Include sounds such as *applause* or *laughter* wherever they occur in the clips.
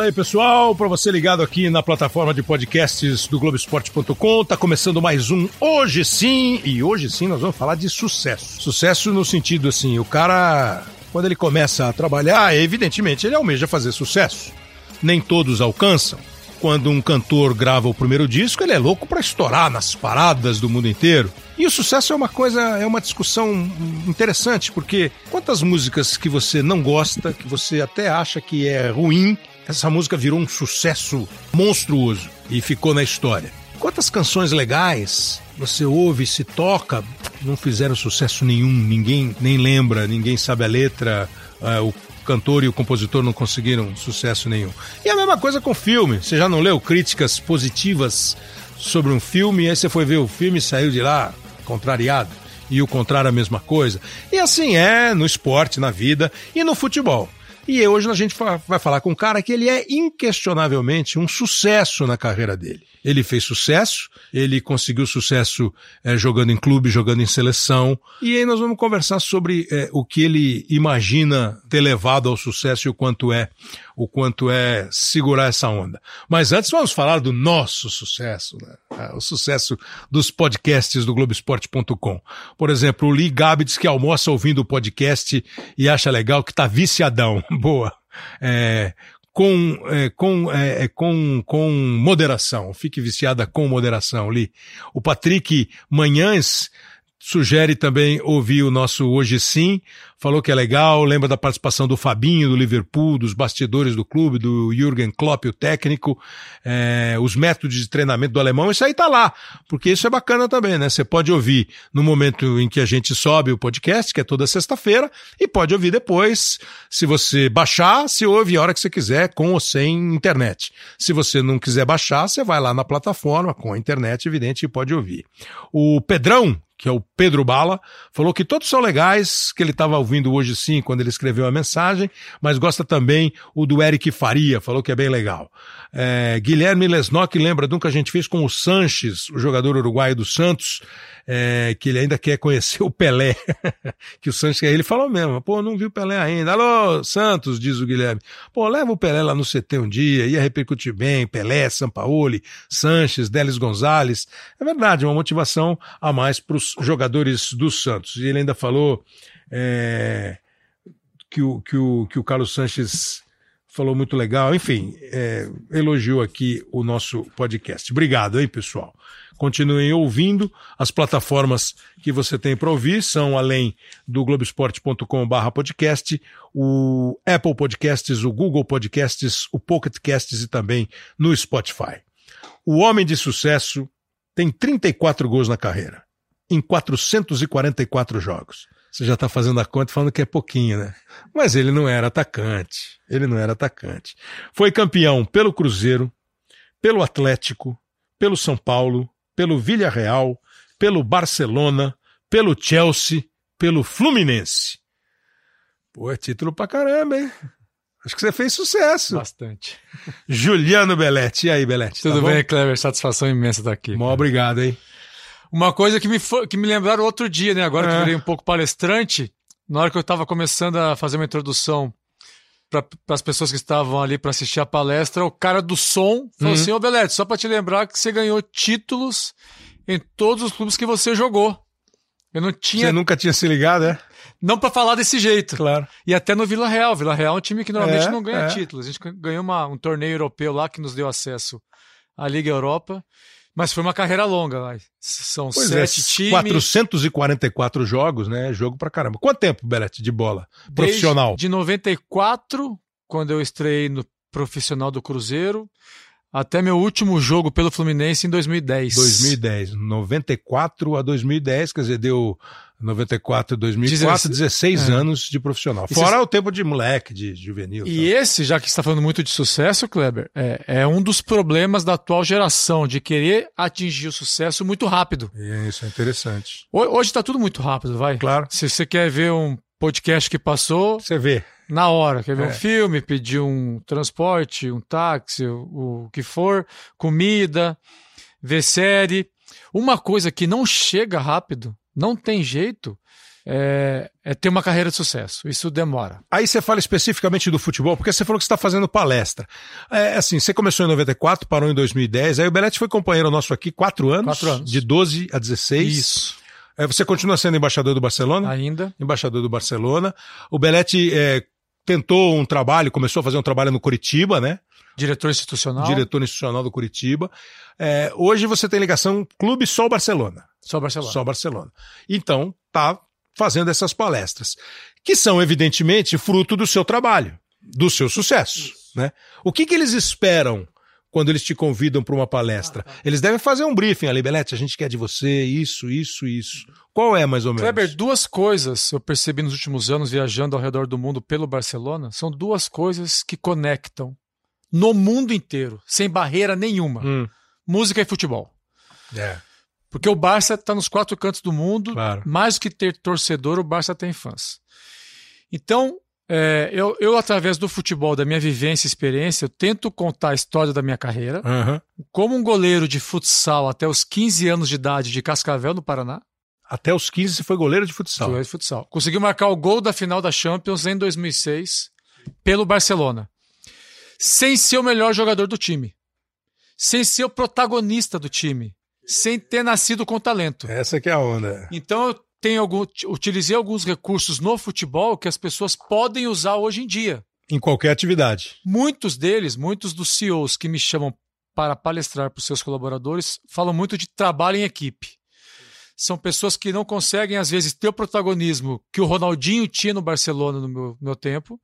Fala aí, pessoal, para você ligado aqui na plataforma de podcasts do Globoesporte.com, tá começando mais um Hoje Sim, e hoje sim nós vamos falar de sucesso. Sucesso no sentido assim, o cara, quando ele começa a trabalhar, evidentemente ele almeja fazer sucesso. Nem todos alcançam. Quando um cantor grava o primeiro disco, ele é louco para estourar nas paradas do mundo inteiro. E o sucesso é uma coisa, é uma discussão interessante, porque quantas músicas que você não gosta, que você até acha que é ruim, essa música virou um sucesso monstruoso e ficou na história. Quantas canções legais você ouve, se toca, não fizeram sucesso nenhum, ninguém nem lembra, ninguém sabe a letra, uh, o cantor e o compositor não conseguiram sucesso nenhum. E a mesma coisa com filme. Você já não leu críticas positivas sobre um filme, aí você foi ver o filme e saiu de lá contrariado. E o contrário a mesma coisa. E assim é no esporte, na vida e no futebol. E hoje a gente vai falar com um cara que ele é inquestionavelmente um sucesso na carreira dele. Ele fez sucesso, ele conseguiu sucesso é, jogando em clube, jogando em seleção. E aí nós vamos conversar sobre é, o que ele imagina ter levado ao sucesso e o quanto é, o quanto é segurar essa onda. Mas antes vamos falar do nosso sucesso, né? É, o sucesso dos podcasts do Globoesporte.com. Por exemplo, o Lee Gabitz que almoça ouvindo o podcast e acha legal que tá viciadão. *laughs* Boa. É, com, é, com, é, é, com, com moderação. Fique viciada com moderação, Li. O Patrick Manhães sugere também ouvir o nosso Hoje Sim, falou que é legal, lembra da participação do Fabinho, do Liverpool, dos bastidores do clube, do Jürgen Klopp, o técnico, é, os métodos de treinamento do alemão, isso aí tá lá, porque isso é bacana também, né? Você pode ouvir no momento em que a gente sobe o podcast, que é toda sexta-feira, e pode ouvir depois, se você baixar, se ouve a hora que você quiser, com ou sem internet. Se você não quiser baixar, você vai lá na plataforma, com a internet, evidente, e pode ouvir. O Pedrão, que é o Pedro Bala, falou que todos são legais, que ele estava ouvindo hoje sim, quando ele escreveu a mensagem, mas gosta também o do Eric Faria, falou que é bem legal. É, Guilherme Lesnock lembra de um que a gente fez com o Sanches, o jogador uruguaio do Santos, é, que ele ainda quer conhecer *laughs* o Pelé, que o Sanches, ele falou mesmo, pô, não viu o Pelé ainda. Alô, Santos, diz o Guilherme. Pô, leva o Pelé lá no CT um dia, ia repercutir bem, Pelé, Sampaoli, Sanches, Delis Gonzalez. É verdade, uma motivação a mais para jogadores do Santos. E ele ainda falou é, que, o, que, o, que o Carlos Sanches falou muito legal. Enfim, é, elogiou aqui o nosso podcast. Obrigado, hein, pessoal. Continuem ouvindo. As plataformas que você tem para ouvir são, além do globesport.com.br podcast, o Apple Podcasts, o Google Podcasts, o Pocket Casts e também no Spotify. O homem de sucesso tem 34 gols na carreira, em 444 jogos. Você já está fazendo a conta falando que é pouquinho, né? Mas ele não era atacante. Ele não era atacante. Foi campeão pelo Cruzeiro, pelo Atlético, pelo São Paulo, pelo Villarreal, pelo Barcelona, pelo Chelsea, pelo Fluminense. Pô, é título pra caramba, hein? Acho que você fez sucesso. Bastante. Juliano Belete. E aí, Belete? Tudo tá bem, Clever? Satisfação imensa estar aqui. Mó obrigado, hein? Uma coisa que me, que me lembraram outro dia, né? Agora é. que eu virei um pouco palestrante, na hora que eu estava começando a fazer uma introdução para as pessoas que estavam ali para assistir a palestra, o cara do som falou uhum. assim: Ô Belete, só para te lembrar que você ganhou títulos em todos os clubes que você jogou. Eu não tinha. Você nunca tinha se ligado, é? Não para falar desse jeito. Claro. E até no Vila Real. Vila Real é um time que normalmente é, não ganha é. títulos. A gente ganhou uma, um torneio europeu lá que nos deu acesso à Liga Europa. Mas foi uma carreira longa, vai. São pois é, sete é, times. 444 jogos, né? Jogo pra caramba. Quanto tempo, Belete, de bola? Profissional? Desde de 94, quando eu estreiei no profissional do Cruzeiro, até meu último jogo pelo Fluminense em 2010. 2010. 94 a 2010, quer dizer, deu 94 2004, 16 é. anos de profissional. Fora o tempo de moleque, de juvenil. E tá. esse, já que está falando muito de sucesso, Kleber, é, é, um dos problemas da atual geração, de querer atingir o sucesso muito rápido. Isso é interessante. Hoje está tudo muito rápido, vai. Claro. Se você quer ver um podcast que passou. Você vê. Na hora, quer ver é. um filme, pedir um transporte, um táxi, o, o que for, comida, ver série. Uma coisa que não chega rápido não tem jeito é, é, ter uma carreira de sucesso. Isso demora. Aí você fala especificamente do futebol, porque você falou que você está fazendo palestra. É assim, você começou em 94, parou em 2010, aí o Belete foi companheiro nosso aqui quatro anos, quatro anos. de 12 a 16. Isso. É, você continua sendo embaixador do Barcelona? Ainda. Embaixador do Barcelona. O Belete é, tentou um trabalho, começou a fazer um trabalho no Curitiba, né? Diretor institucional. Diretor institucional do Curitiba. É, hoje você tem ligação Clube Sol Barcelona. Só Barcelona. Só Barcelona. Então, tá fazendo essas palestras, que são, evidentemente, fruto do seu trabalho, do seu sucesso. Né? O que, que eles esperam quando eles te convidam para uma palestra? Eles devem fazer um briefing ali, Belete, a gente quer de você isso, isso, isso. Qual é, mais ou menos? Kleber, duas coisas eu percebi nos últimos anos viajando ao redor do mundo pelo Barcelona, são duas coisas que conectam no mundo inteiro, sem barreira nenhuma. Hum. Música e futebol. É. Porque o Barça está nos quatro cantos do mundo. Claro. Mais do que ter torcedor, o Barça tem fãs. Então, é, eu, eu, através do futebol, da minha vivência e experiência, eu tento contar a história da minha carreira. Uhum. Como um goleiro de futsal até os 15 anos de idade de Cascavel, no Paraná. Até os 15 você foi goleiro de futsal. Goleiro de futsal. Conseguiu marcar o gol da final da Champions em 2006 pelo Barcelona. Sem ser o melhor jogador do time. Sem ser o protagonista do time sem ter nascido com talento. Essa que é a onda. Então eu tenho algum, utilizei alguns recursos no futebol que as pessoas podem usar hoje em dia. Em qualquer atividade. Muitos deles, muitos dos CEOs que me chamam para palestrar para os seus colaboradores, falam muito de trabalho em equipe. São pessoas que não conseguem, às vezes, ter o protagonismo que o Ronaldinho tinha no Barcelona no meu, meu tempo,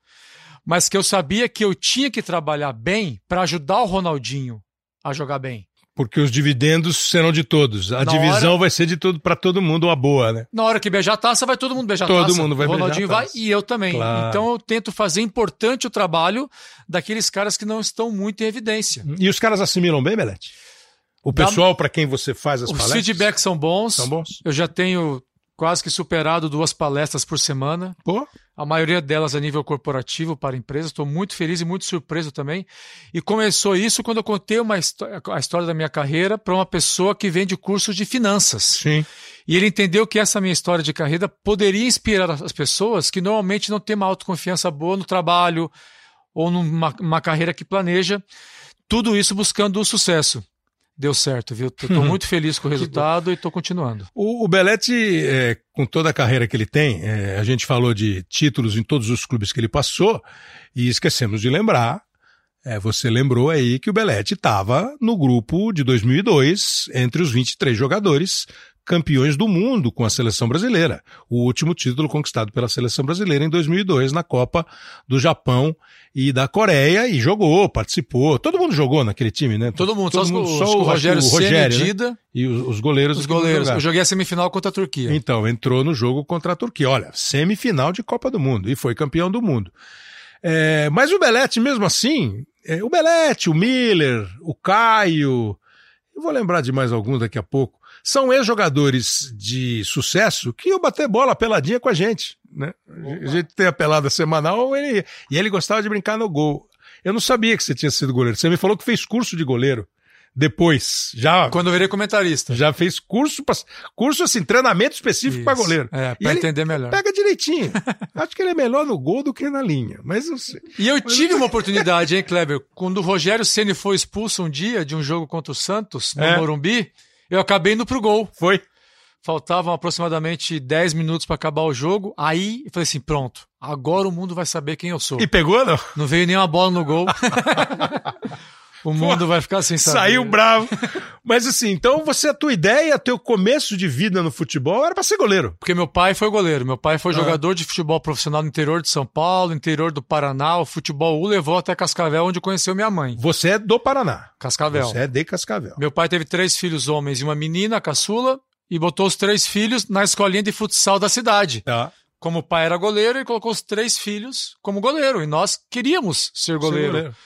mas que eu sabia que eu tinha que trabalhar bem para ajudar o Ronaldinho a jogar bem. Porque os dividendos serão de todos. A Na divisão hora... vai ser de todo para todo mundo uma boa, né? Na hora que beijar a taça, vai todo mundo beijar todo a taça. Todo mundo vai o Ronaldinho beijar vai e eu também. Claro. Então eu tento fazer importante o trabalho daqueles caras que não estão muito em evidência. E os caras assimilam bem, Belete? O pessoal para quem você faz as Os palestras? Os feedbacks são bons. São bons. Eu já tenho quase que superado duas palestras por semana. Pô. A maioria delas a nível corporativo para empresas. Estou muito feliz e muito surpreso também. E começou isso quando eu contei uma a história da minha carreira para uma pessoa que vende cursos de finanças. Sim. E ele entendeu que essa minha história de carreira poderia inspirar as pessoas que normalmente não têm uma autoconfiança boa no trabalho ou numa carreira que planeja. Tudo isso buscando o sucesso deu certo, viu? Estou *laughs* muito feliz com o resultado e estou continuando. O, o Belletti, é, com toda a carreira que ele tem, é, a gente falou de títulos em todos os clubes que ele passou e esquecemos de lembrar. É, você lembrou aí que o Belletti estava no grupo de 2002 entre os 23 jogadores campeões do mundo com a seleção brasileira. O último título conquistado pela seleção brasileira em 2002 na Copa do Japão e da Coreia e jogou, participou. Todo mundo jogou naquele time, né? Todo mundo, Todo só, mundo, os, só o, o Rogério, o Rogério Senna, né? E os, os goleiros. os goleiros. Eu joguei a semifinal contra a Turquia. Então, entrou no jogo contra a Turquia. Olha, semifinal de Copa do Mundo e foi campeão do mundo. É, mas o Belete, mesmo assim, é, o Belete, o Miller, o Caio, eu vou lembrar de mais alguns daqui a pouco, são ex-jogadores de sucesso que iam bater bola peladinha com a gente. Né? A gente tem a pelada semanal ele, e ele gostava de brincar no gol. Eu não sabia que você tinha sido goleiro. Você me falou que fez curso de goleiro. Depois, já. Quando eu virei comentarista. Já fez curso, pra, curso assim, treinamento específico para goleiro. É, para entender melhor. Pega direitinho. *laughs* Acho que ele é melhor no gol do que na linha, mas eu sei. E eu tive uma *laughs* oportunidade, hein, Kleber? Quando o Rogério Ceni foi expulso um dia de um jogo contra o Santos, no É. Morumbi, eu acabei indo pro gol. Foi. Faltavam aproximadamente 10 minutos para acabar o jogo. Aí eu falei assim: pronto, agora o mundo vai saber quem eu sou. E pegou, não? Não veio nenhuma bola no gol. *laughs* o mundo vai ficar sem saber. Saiu bravo. *laughs* Mas assim, então você, a tua ideia, teu começo de vida no futebol era para ser goleiro. Porque meu pai foi goleiro. Meu pai foi Ah. jogador de futebol profissional no interior de São Paulo, interior do Paraná. O futebol o levou até Cascavel, onde conheceu minha mãe. Você é do Paraná. Cascavel. Você é de Cascavel. Meu pai teve três filhos homens e uma menina, a caçula, e botou os três filhos na escolinha de futsal da cidade. Tá. Como o pai era goleiro, ele colocou os três filhos como goleiro. E nós queríamos ser goleiro. Ser goleiro.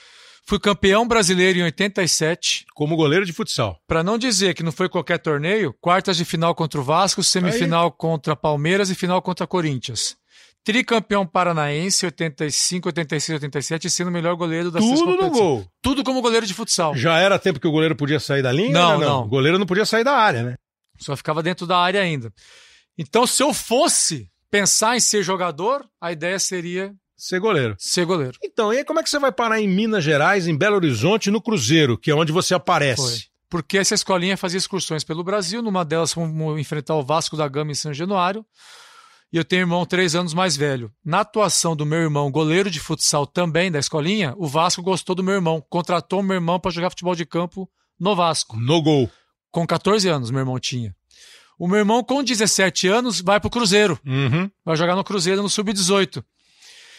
Fui campeão brasileiro em 87. Como goleiro de futsal. Para não dizer que não foi qualquer torneio, quartas de final contra o Vasco, semifinal contra Palmeiras e final contra Corinthians. Tricampeão paranaense, 85, 86, 87, e sendo o melhor goleiro três Tudo no gol. Tudo como goleiro de futsal. Já era tempo que o goleiro podia sair da linha? Não, Ainda não. O goleiro não podia sair da área, né? Só ficava dentro da área ainda. Então, se eu fosse pensar em ser jogador, a ideia seria Ser goleiro. ser goleiro. Então, e aí como é que você vai parar em Minas Gerais, em Belo Horizonte, no Cruzeiro, que é onde você aparece? Foi. Porque essa escolinha fazia excursões pelo Brasil, numa delas fomos enfrentar o Vasco da Gama em São Januário. E eu tenho um irmão três anos mais velho. Na atuação do meu irmão, goleiro de futsal também da escolinha, o Vasco gostou do meu irmão, contratou o meu irmão para jogar futebol de campo no Vasco. No gol. Com 14 anos, meu irmão tinha. O meu irmão, com 17 anos, vai pro Cruzeiro. Uhum. Vai jogar no Cruzeiro no Sub-18.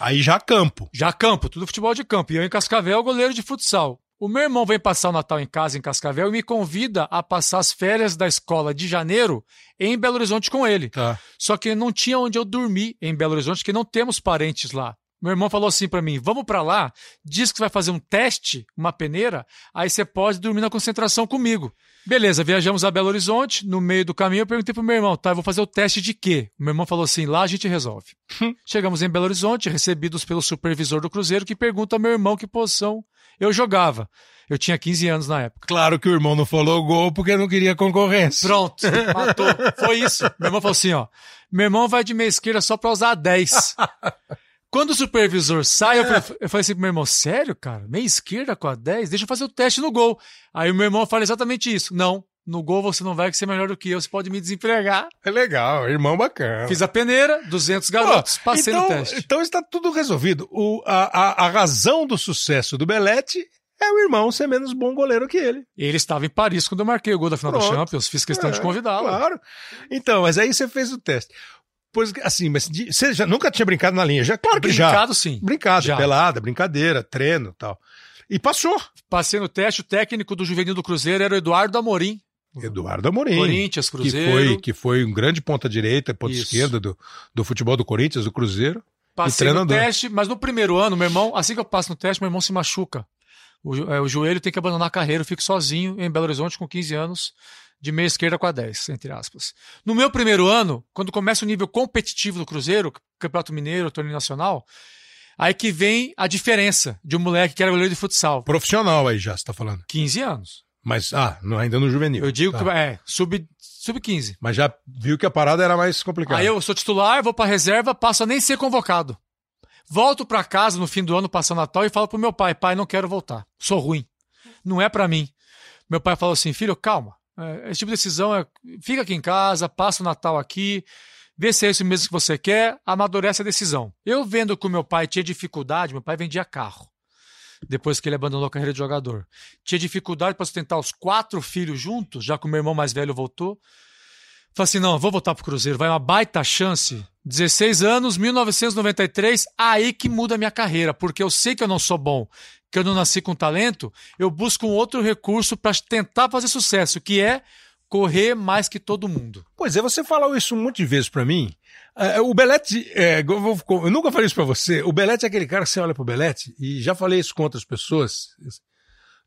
Aí já campo. Já campo, tudo futebol de campo. E eu em Cascavel, goleiro de futsal. O meu irmão vem passar o Natal em casa, em Cascavel, e me convida a passar as férias da escola de janeiro em Belo Horizonte com ele. Tá. Só que não tinha onde eu dormir em Belo Horizonte, porque não temos parentes lá. Meu irmão falou assim pra mim: vamos pra lá, diz que você vai fazer um teste, uma peneira, aí você pode dormir na concentração comigo. Beleza, viajamos a Belo Horizonte. No meio do caminho, eu perguntei pro meu irmão: tá, eu vou fazer o teste de quê? O meu irmão falou assim: lá a gente resolve. *laughs* Chegamos em Belo Horizonte, recebidos pelo supervisor do Cruzeiro, que pergunta ao meu irmão que posição eu jogava. Eu tinha 15 anos na época. Claro que o irmão não falou gol porque não queria concorrência. Pronto, matou. *laughs* Foi isso. Meu irmão falou assim, ó. Meu irmão vai de meia esquerda só pra usar 10. *laughs* Quando o supervisor sai, eu falei, eu falei assim pro meu irmão, sério, cara? Meia esquerda com a 10? Deixa eu fazer o teste no gol. Aí o meu irmão fala exatamente isso. Não, no gol você não vai ser melhor do que eu, você pode me desempregar. É legal, irmão bacana. Fiz a peneira, 200 garotos, Pô, passei então, no teste. Então está tudo resolvido. O, a, a, a razão do sucesso do Belete é o irmão ser menos bom goleiro que ele. Ele estava em Paris quando eu marquei o gol da final da Pronto. Champions, fiz questão de É, convidá-lo. Claro. Então, mas aí você fez o teste. Pois, assim, mas de- você já nunca tinha brincado na linha? Já, claro que já. Brincado sim. Brincado, Já. pelada, brincadeira, treino tal. E passou. Passei no teste, o técnico do Juvenil do Cruzeiro era o Eduardo Amorim. Eduardo Amorim. Corinthians, que Cruzeiro. foi, que foi um grande ponta-direita, ponta Isso. esquerda do, do futebol do Corinthians, do Cruzeiro. Passei no teste, mas no primeiro ano, meu irmão, assim que eu passo no teste, meu irmão se machuca. O, é, o joelho tem que abandonar a carreira, eu fico sozinho em Belo Horizonte com 15 anos, de meia esquerda com a 10, entre aspas. No meu primeiro ano, quando começa o nível competitivo do Cruzeiro, Campeonato Mineiro, Torneio Nacional, aí que vem a diferença de um moleque que era goleiro de futsal. Profissional aí já, você tá falando. 15 anos. Mas, ah, não, ainda no juvenil. Eu digo Tá. que é, sub, sub 15. Mas já viu que a parada era mais complicada. Aí eu sou titular, vou pra reserva, passo a nem ser convocado. Volto pra casa no fim do ano, passando Natal, e falo pro meu pai: pai, não quero voltar. Sou ruim. Não é pra mim. Meu pai falou assim: filho, calma. É, Esse tipo de decisão é. Fica aqui em casa, passa o Natal aqui, vê se é isso mesmo que você quer, amadurece a decisão. Eu vendo que o meu pai tinha dificuldade, meu pai vendia carro. Depois que ele abandonou a carreira de jogador. Tinha dificuldade para sustentar os quatro filhos juntos, já que o meu irmão mais velho voltou. Falei assim: não, vou voltar pro Cruzeiro, vai uma baita chance. 16 anos, 1993, aí que muda a minha carreira, porque eu sei que eu não sou bom, que eu não nasci com talento, eu busco um outro recurso para tentar fazer sucesso, que é correr mais que todo mundo. Pois é, você falou isso um monte de vezes pra mim. É, o Belete, é, eu, eu nunca falei isso pra você. O Belete é aquele cara que você olha pro Belete, e já falei isso com outras pessoas.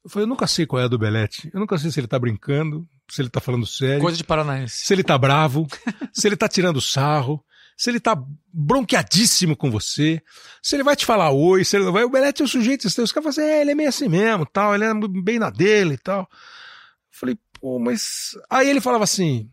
Eu falei, eu nunca sei qual é a do Belete. Eu nunca sei se ele tá brincando, se ele tá falando sério, Coisa de paranaense. se ele tá bravo, *laughs* se ele tá tirando sarro, se ele tá bronqueadíssimo com você, se ele vai te falar oi, se ele não vai. O Belete é o sujeito, os caras falam assim, é, ele é meio assim mesmo, tal, ele é bem na dele e tal. Eu falei, pô, mas. Aí ele falava assim.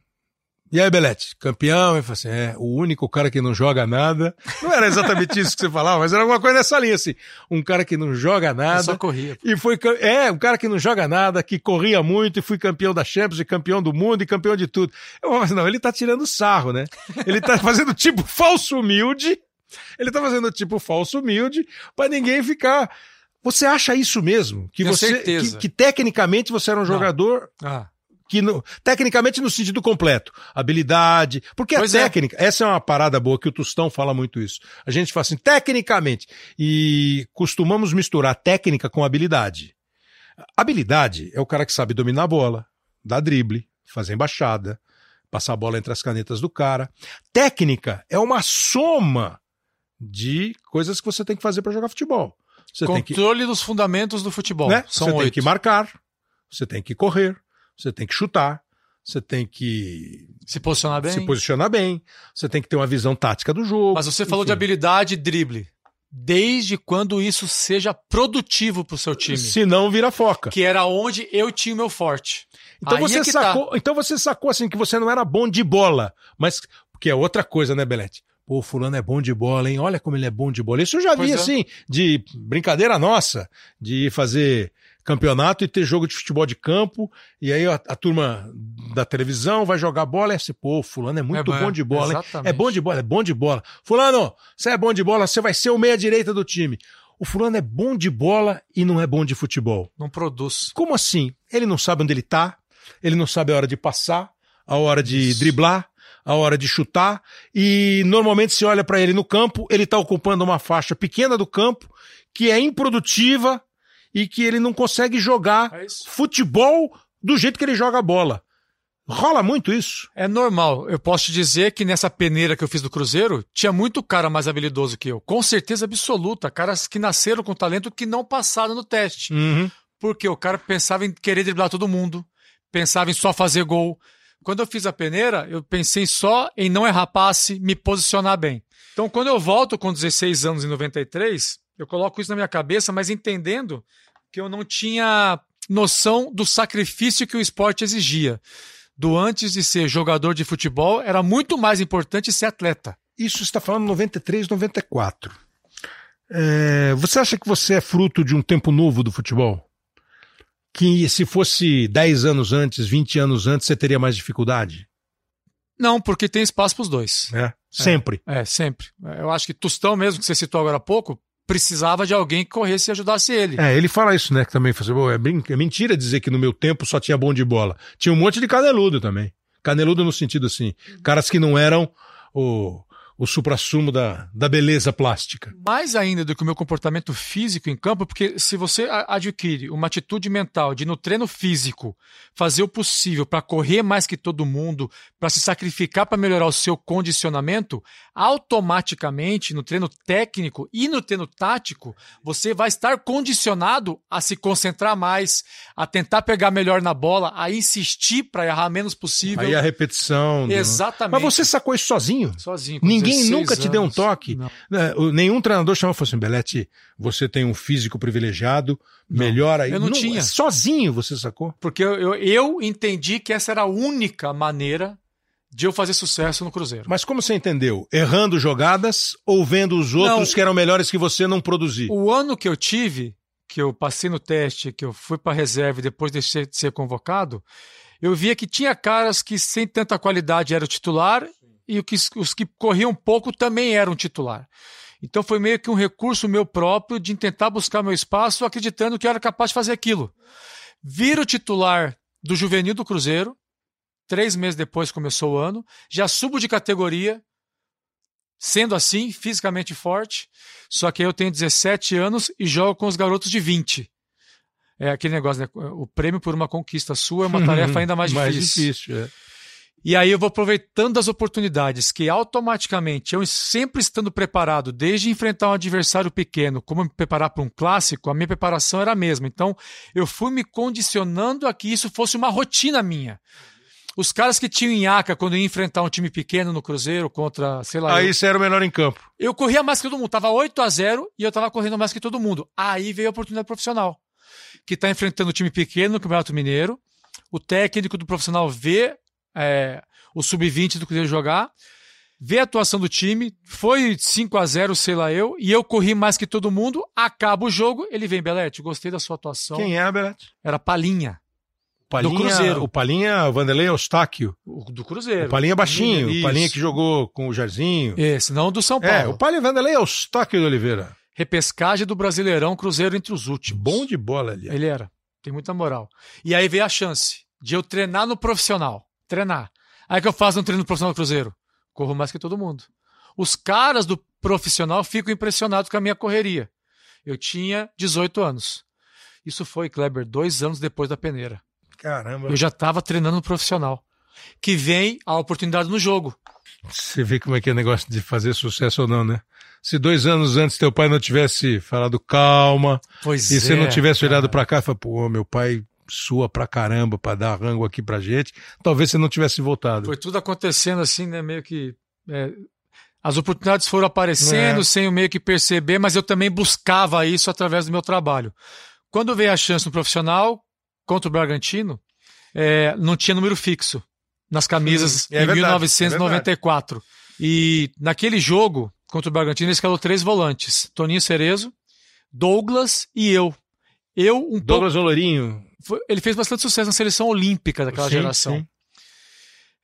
E aí, Belete, campeão? Ele falou assim: é, o único cara que não joga nada. Não era exatamente isso que você falava, mas era alguma coisa nessa linha, assim. Um cara que não joga Eu nada. só corria. E foi, é, um cara que não joga nada, que corria muito e fui campeão da Champions e campeão do mundo e campeão de tudo. Eu falava assim, não, ele tá tirando sarro, né? Ele tá fazendo tipo falso humilde. Ele tá fazendo tipo falso humilde pra ninguém ficar. Você acha isso mesmo? Que Tenho você, certeza. que, que tecnicamente você era um jogador Ah, que no, tecnicamente no sentido completo, habilidade, porque Pois a é. técnica, essa é uma parada boa que o Tostão fala muito isso. A gente fala assim, tecnicamente, e costumamos misturar técnica com habilidade. Habilidade é o cara que sabe dominar a bola, dar drible, fazer embaixada, passar a bola entre as canetas do cara. Técnica é uma soma de coisas que você tem que fazer para jogar futebol. Você tem que controle dos fundamentos do futebol. né? São você tem oito. que marcar, você tem que correr, você tem que chutar, você tem que Se posicionar bem. se posicionar bem, você tem que ter uma visão tática do jogo. Mas você falou de habilidade e drible. Desde quando isso seja produtivo pro seu time. Se não, vira foca. Que era onde eu tinha o meu forte. Então Aí você é tá. sacou, então você sacou assim que você não era bom de bola, mas que é outra coisa, né, Belete? Pô, fulano é bom de bola, hein? Olha como ele é bom de bola. Isso eu já pois vi, é. assim, de brincadeira nossa, de fazer campeonato e ter jogo de futebol de campo, e aí a, a turma da televisão vai jogar bola e assim, pô, fulano é muito é, bom de bola, hein? É bom de bola, é bom de bola. Fulano, você é bom de bola, você vai ser o meia-direita do time. O fulano é bom de bola e não é bom de futebol. Não produz. Como assim? Ele não sabe onde ele tá, ele não sabe a hora de passar, a hora de Isso. driblar, a hora de chutar, e normalmente se olha para ele no campo, ele está ocupando uma faixa pequena do campo que é improdutiva e que ele não consegue jogar é futebol do jeito que ele joga a bola. Rola muito isso. É normal. Eu posso te dizer que nessa peneira que eu fiz do Cruzeiro, tinha muito cara mais habilidoso que eu. Com certeza absoluta. Caras que nasceram com talento que não passaram no teste. Uhum. Porque o cara pensava em querer driblar todo mundo, pensava em só fazer gol. Quando eu fiz a peneira, eu pensei só em não errar passe, me posicionar bem. Então, quando eu volto com 16 anos em 93, eu coloco isso na minha cabeça, mas entendendo que eu não tinha noção do sacrifício que o esporte exigia. Do antes de ser jogador de futebol, era muito mais importante ser atleta. Isso está falando 93, 94. É, você acha que você é fruto de um tempo novo do futebol? Que se fosse 10 anos antes, 20 anos antes, você teria mais dificuldade? Não, porque tem espaço para os dois. É, sempre. É, é, sempre. Eu acho que Tostão mesmo, que você citou agora há pouco, precisava de alguém que corresse e ajudasse ele. É, ele fala isso, né? Que também assim, é, é mentira dizer que no meu tempo só tinha bom de bola. Tinha um monte de caneludo também. Caneludo no sentido assim, caras que não eram o o suprassumo da, da beleza plástica. Mais ainda do que o meu comportamento físico em campo, porque se você adquire uma atitude mental de no treino físico fazer o possível para correr mais que todo mundo, para se sacrificar para melhorar o seu condicionamento, automaticamente no treino técnico e no treino tático, você vai estar condicionado a se concentrar mais, a tentar pegar melhor na bola, a insistir para errar menos possível. Aí a repetição. Exatamente. Mas você sacou isso sozinho? Sozinho. Ninguém Ninguém nunca anos. te deu um toque. Né, nenhum treinador chamou e falou assim: Belete, você tem um físico privilegiado, melhora aí. Eu não, não, tinha. Sozinho você sacou? Porque eu, eu, eu entendi que essa era a única maneira de eu fazer sucesso no Cruzeiro. Mas como você entendeu? Errando jogadas ou vendo os outros não, que eram melhores que você não produzir? O ano que eu tive, que eu passei no teste, que eu fui para reserva e depois deixei de ser convocado, eu via que tinha caras que sem tanta qualidade eram titular e os que corriam pouco também eram titular. Então foi meio que um recurso meu próprio de tentar buscar meu espaço, acreditando que eu era capaz de fazer aquilo. Viro titular do juvenil do Cruzeiro, três meses depois começou o ano, já subo de categoria, sendo assim, fisicamente forte, só que eu tenho 17 anos e jogo com os garotos de 20. É aquele negócio, né? O prêmio por uma conquista sua é uma tarefa *laughs* ainda mais difícil. mais difícil, é. E aí eu vou aproveitando as oportunidades que automaticamente, eu sempre estando preparado, desde enfrentar um adversário pequeno, como me preparar para um clássico, a minha preparação era a mesma. Então eu fui me condicionando a que isso fosse uma rotina minha. Os caras que tinham Inhaca quando ia enfrentar um time pequeno no Cruzeiro contra, sei lá. Aí eu, você era o melhor em campo. Eu corria mais que todo mundo. Tava 8 a 0 e eu tava correndo mais que todo mundo. Aí veio a oportunidade profissional. Que está enfrentando um time pequeno no Campeonato Mineiro. O técnico do profissional vê é, o sub-20 do Cruzeiro jogar, vê a atuação do time, foi 5 a 0 sei lá eu, e eu corri mais que todo mundo, acaba o jogo, ele vem, Belete, gostei da sua atuação. Quem é, Belete? Era Palinha. Palinha, do Cruzeiro. O Palinha, o Vanderlei Eustáquio. O do Cruzeiro. O Palinha baixinho, Isso. o Palinha que jogou com o Jairzinho. Esse, não do São Paulo. É, o Palinha Vanderlei Eustáquio de Oliveira. Repescagem do Brasileirão, Cruzeiro entre os últimos. Bom de bola ali. Ele era. Tem muita moral. E aí veio a chance de eu treinar no profissional. Treinar. Aí que eu faço um treino profissional do Cruzeiro? Corro mais que todo mundo. Os caras do profissional ficam impressionados com a minha correria. Eu tinha 18 anos. Isso foi, Kleber, dois anos depois da peneira. Caramba. Eu já estava treinando no profissional. Que vem a oportunidade no jogo. Você vê como é que é o negócio de fazer sucesso ou não, né? Se dois anos antes teu pai não tivesse falado calma, pois e é, você não tivesse cara. olhado para cá e falado, pô, meu pai sua pra caramba pra dar rango aqui pra gente, talvez você não tivesse voltado. Foi tudo acontecendo assim, né? Meio que. É, as oportunidades foram aparecendo é. sem eu meio que perceber, mas eu também buscava isso através do meu trabalho. Quando veio a chance no profissional, contra o Bragantino, é, não tinha número fixo nas camisas hum, é em verdade, 1994. E naquele jogo, contra o Bragantino, ele escalou três volantes: Toninho Cerezo, Douglas e eu. Eu, um Douglas pouco... Olorinho. Ele fez bastante sucesso na seleção olímpica daquela sim, geração. Sim.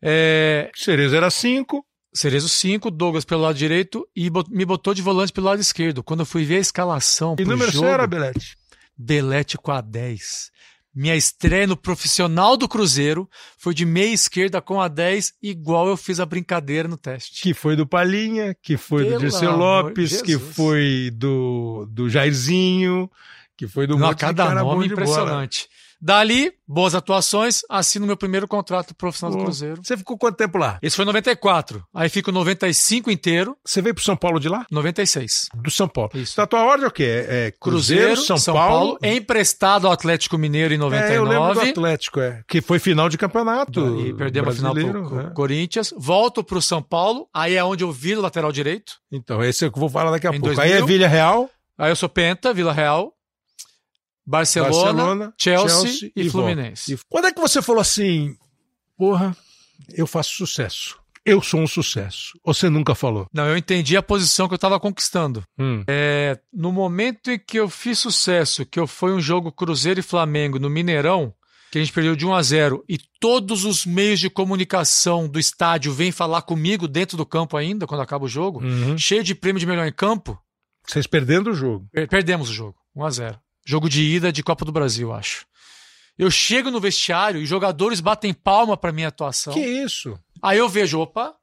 É... Cerezo era cinco. Cerezo 5, Douglas pelo lado direito e me botou de volante pelo lado esquerdo. Quando eu fui ver a escalação. E número jogo, era, Belete? Belete com a 10. Minha estreia no profissional do Cruzeiro foi de meia esquerda com a 10, igual eu fiz a brincadeira no teste. Que foi do Palinha, que foi Pelo do Dirceu Lopes, que foi do, do Jairzinho, que foi do Não, cada nome impressionante. Dali, boas atuações, assino meu primeiro contrato profissional Pô, do Cruzeiro. Você ficou quanto tempo lá? Esse foi 94. Aí fico 95 inteiro. Você veio pro São Paulo de lá? 96. Do São Paulo. Isso. Então a tua ordem é o quê? É Cruzeiro, Cruzeiro São, São Paulo... Paulo... Emprestado ao Atlético Mineiro em 99. É, eu lembro do Atlético, é. Que foi final de campeonato. E perdemos a final pro é. Corinthians. Volto pro São Paulo. Aí é onde eu viro lateral direito. Então, esse é o que eu vou falar daqui a em pouco. 2000. Aí é Vila Real. Aí eu sou Penta, Vila Real. Barcelona, Barcelona Chelsea, Chelsea, e, e Fluminense. E quando é que você falou assim, porra, eu faço sucesso? Eu sou um sucesso. Ou você nunca falou? Não, eu entendi a posição que eu estava conquistando. Hum. É, no momento em que eu fiz sucesso, que eu foi um jogo Cruzeiro e Flamengo no Mineirão, que a gente perdeu de 1 a 0 e todos os meios de comunicação do estádio vêm falar comigo dentro do campo ainda, quando acaba o jogo, uhum. cheio de prêmio de melhor em campo. Vocês perdendo o jogo? Perdemos o jogo, 1 a 0 Jogo de ida de Copa do Brasil, acho. Eu chego no vestiário e jogadores batem palma para minha atuação. Que isso? Aí eu vejo, opa.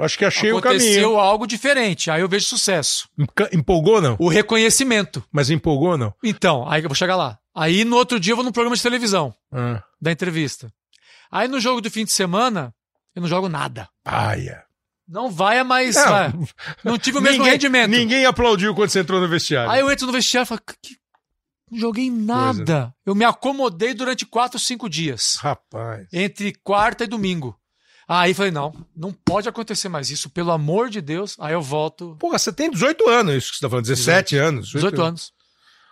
Acho que achei o caminho. Aconteceu algo diferente. Aí eu vejo sucesso. Empolgou, não? O reconhecimento. Mas empolgou, não? Então, aí eu vou chegar lá. Aí no outro dia eu vou num programa de televisão ah. da entrevista. Aí no jogo do fim de semana, eu não jogo nada. Paia. Não vai, mas. Não, vai. não tive o mesmo ninguém, rendimento. Ninguém aplaudiu quando você entrou no vestiário. Aí eu entro no vestiário e falo, que não joguei nada. Eu me acomodei durante quatro, cinco dias. Rapaz. Entre quarta e domingo. Aí falei, não, não pode acontecer mais isso, pelo amor de Deus. Aí eu volto. Porra, você tem 18 anos, isso que você tá falando, 17 18. anos. 18, 18 anos.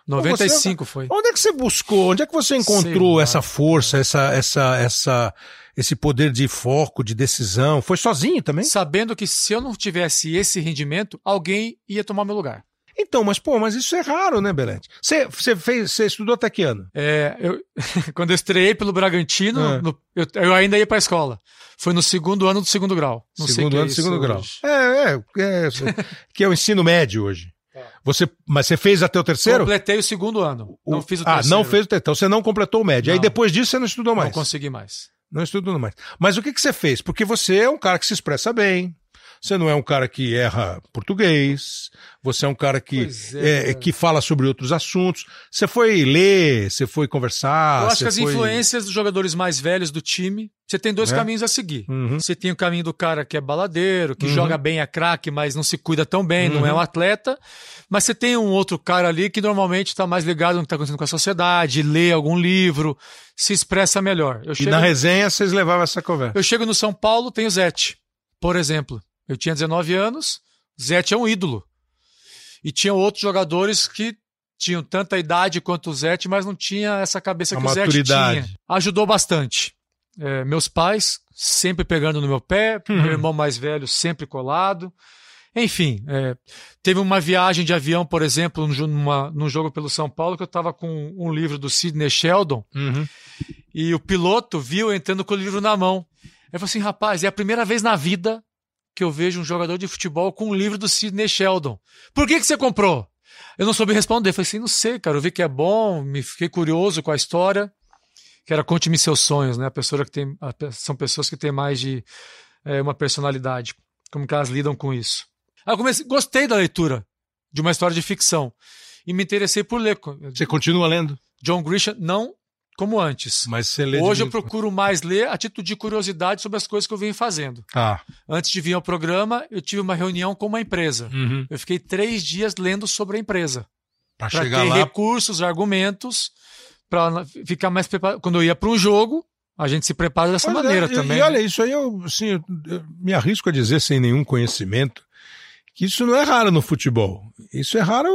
95 você, foi. Onde é que você buscou? Onde é que você encontrou essa força, essa, essa, essa, esse poder de foco, de decisão? Foi sozinho também? Sabendo que se eu não tivesse esse rendimento, alguém ia tomar meu lugar. Então, mas pô, mas isso é raro, né, Belete? Você, você fez, você estudou até que ano? É, eu, *laughs* quando eu estreiei pelo Bragantino, é. no, eu, eu, ainda ia para a escola. Foi no segundo ano do segundo grau. Não segundo ano do é segundo grau. É, é, é *laughs* que é o ensino médio hoje. Tá. Você, mas você fez até o terceiro? Completei o segundo ano. O, não fiz o terceiro. Ah, não fez o terceiro. Então você não completou o médio. Não. Aí depois disso você não estudou mais. Não consegui mais. Não estudou mais. Mas o que, que você fez? Porque você é um cara que se expressa bem. Você não é um cara que erra português, você é um cara que, é, é, que fala sobre outros assuntos. Você foi ler, você foi conversar. Eu acho que as foi... influências dos jogadores mais velhos do time, você tem dois é? caminhos a seguir. Uhum. Você tem o caminho do cara que é baladeiro, que uhum. joga bem a craque, mas não se cuida tão bem, uhum. não é um atleta. Mas você tem um outro cara ali que normalmente está mais ligado no que está acontecendo com a sociedade, lê algum livro, se expressa melhor. e na resenha vocês levavam essa conversa. Eu chego no São Paulo, tem o Zete, por exemplo. Eu tinha 19 anos, Zete é um ídolo. E tinha outros jogadores que tinham tanta idade quanto o Zete, mas não tinha essa cabeça A que maturidade. o Zete tinha. Ajudou bastante. É, meus pais sempre pegando no meu pé, uhum. meu irmão mais velho sempre colado. Enfim, é, teve uma viagem de avião, por exemplo, numa, num jogo pelo São Paulo, que eu estava com um livro do Sidney Sheldon, uhum. e o piloto viu entrando com o livro na mão. Eu falei assim, rapaz, é a primeira vez na vida que eu vejo um jogador de futebol com um livro do Sidney Sheldon. Por que, que você comprou? Eu não soube responder. Falei assim, não sei, cara. Eu vi que é bom, me fiquei curioso com a história. Que era Conte-me seus sonhos, né? A pessoa que tem, são pessoas que têm mais de é, uma personalidade. Como que elas lidam com isso. Aí eu comecei, gostei da leitura de uma história de ficção. E me interessei por ler. Você continua lendo? John Grisham, não como antes. Mas você lê Hoje de... eu procuro mais ler a título de curiosidade sobre as coisas que eu venho fazendo. Ah. Antes de vir ao programa, eu tive uma reunião com uma empresa. Uhum. Eu fiquei três dias lendo sobre a empresa. Para chegar ter lá... recursos, argumentos, para ficar mais preparado. Quando eu ia para um jogo, a gente se prepara dessa Mas é, maneira também. E olha, isso aí eu, assim, eu, eu me arrisco a dizer sem nenhum conhecimento que isso não é raro no futebol. Isso é raro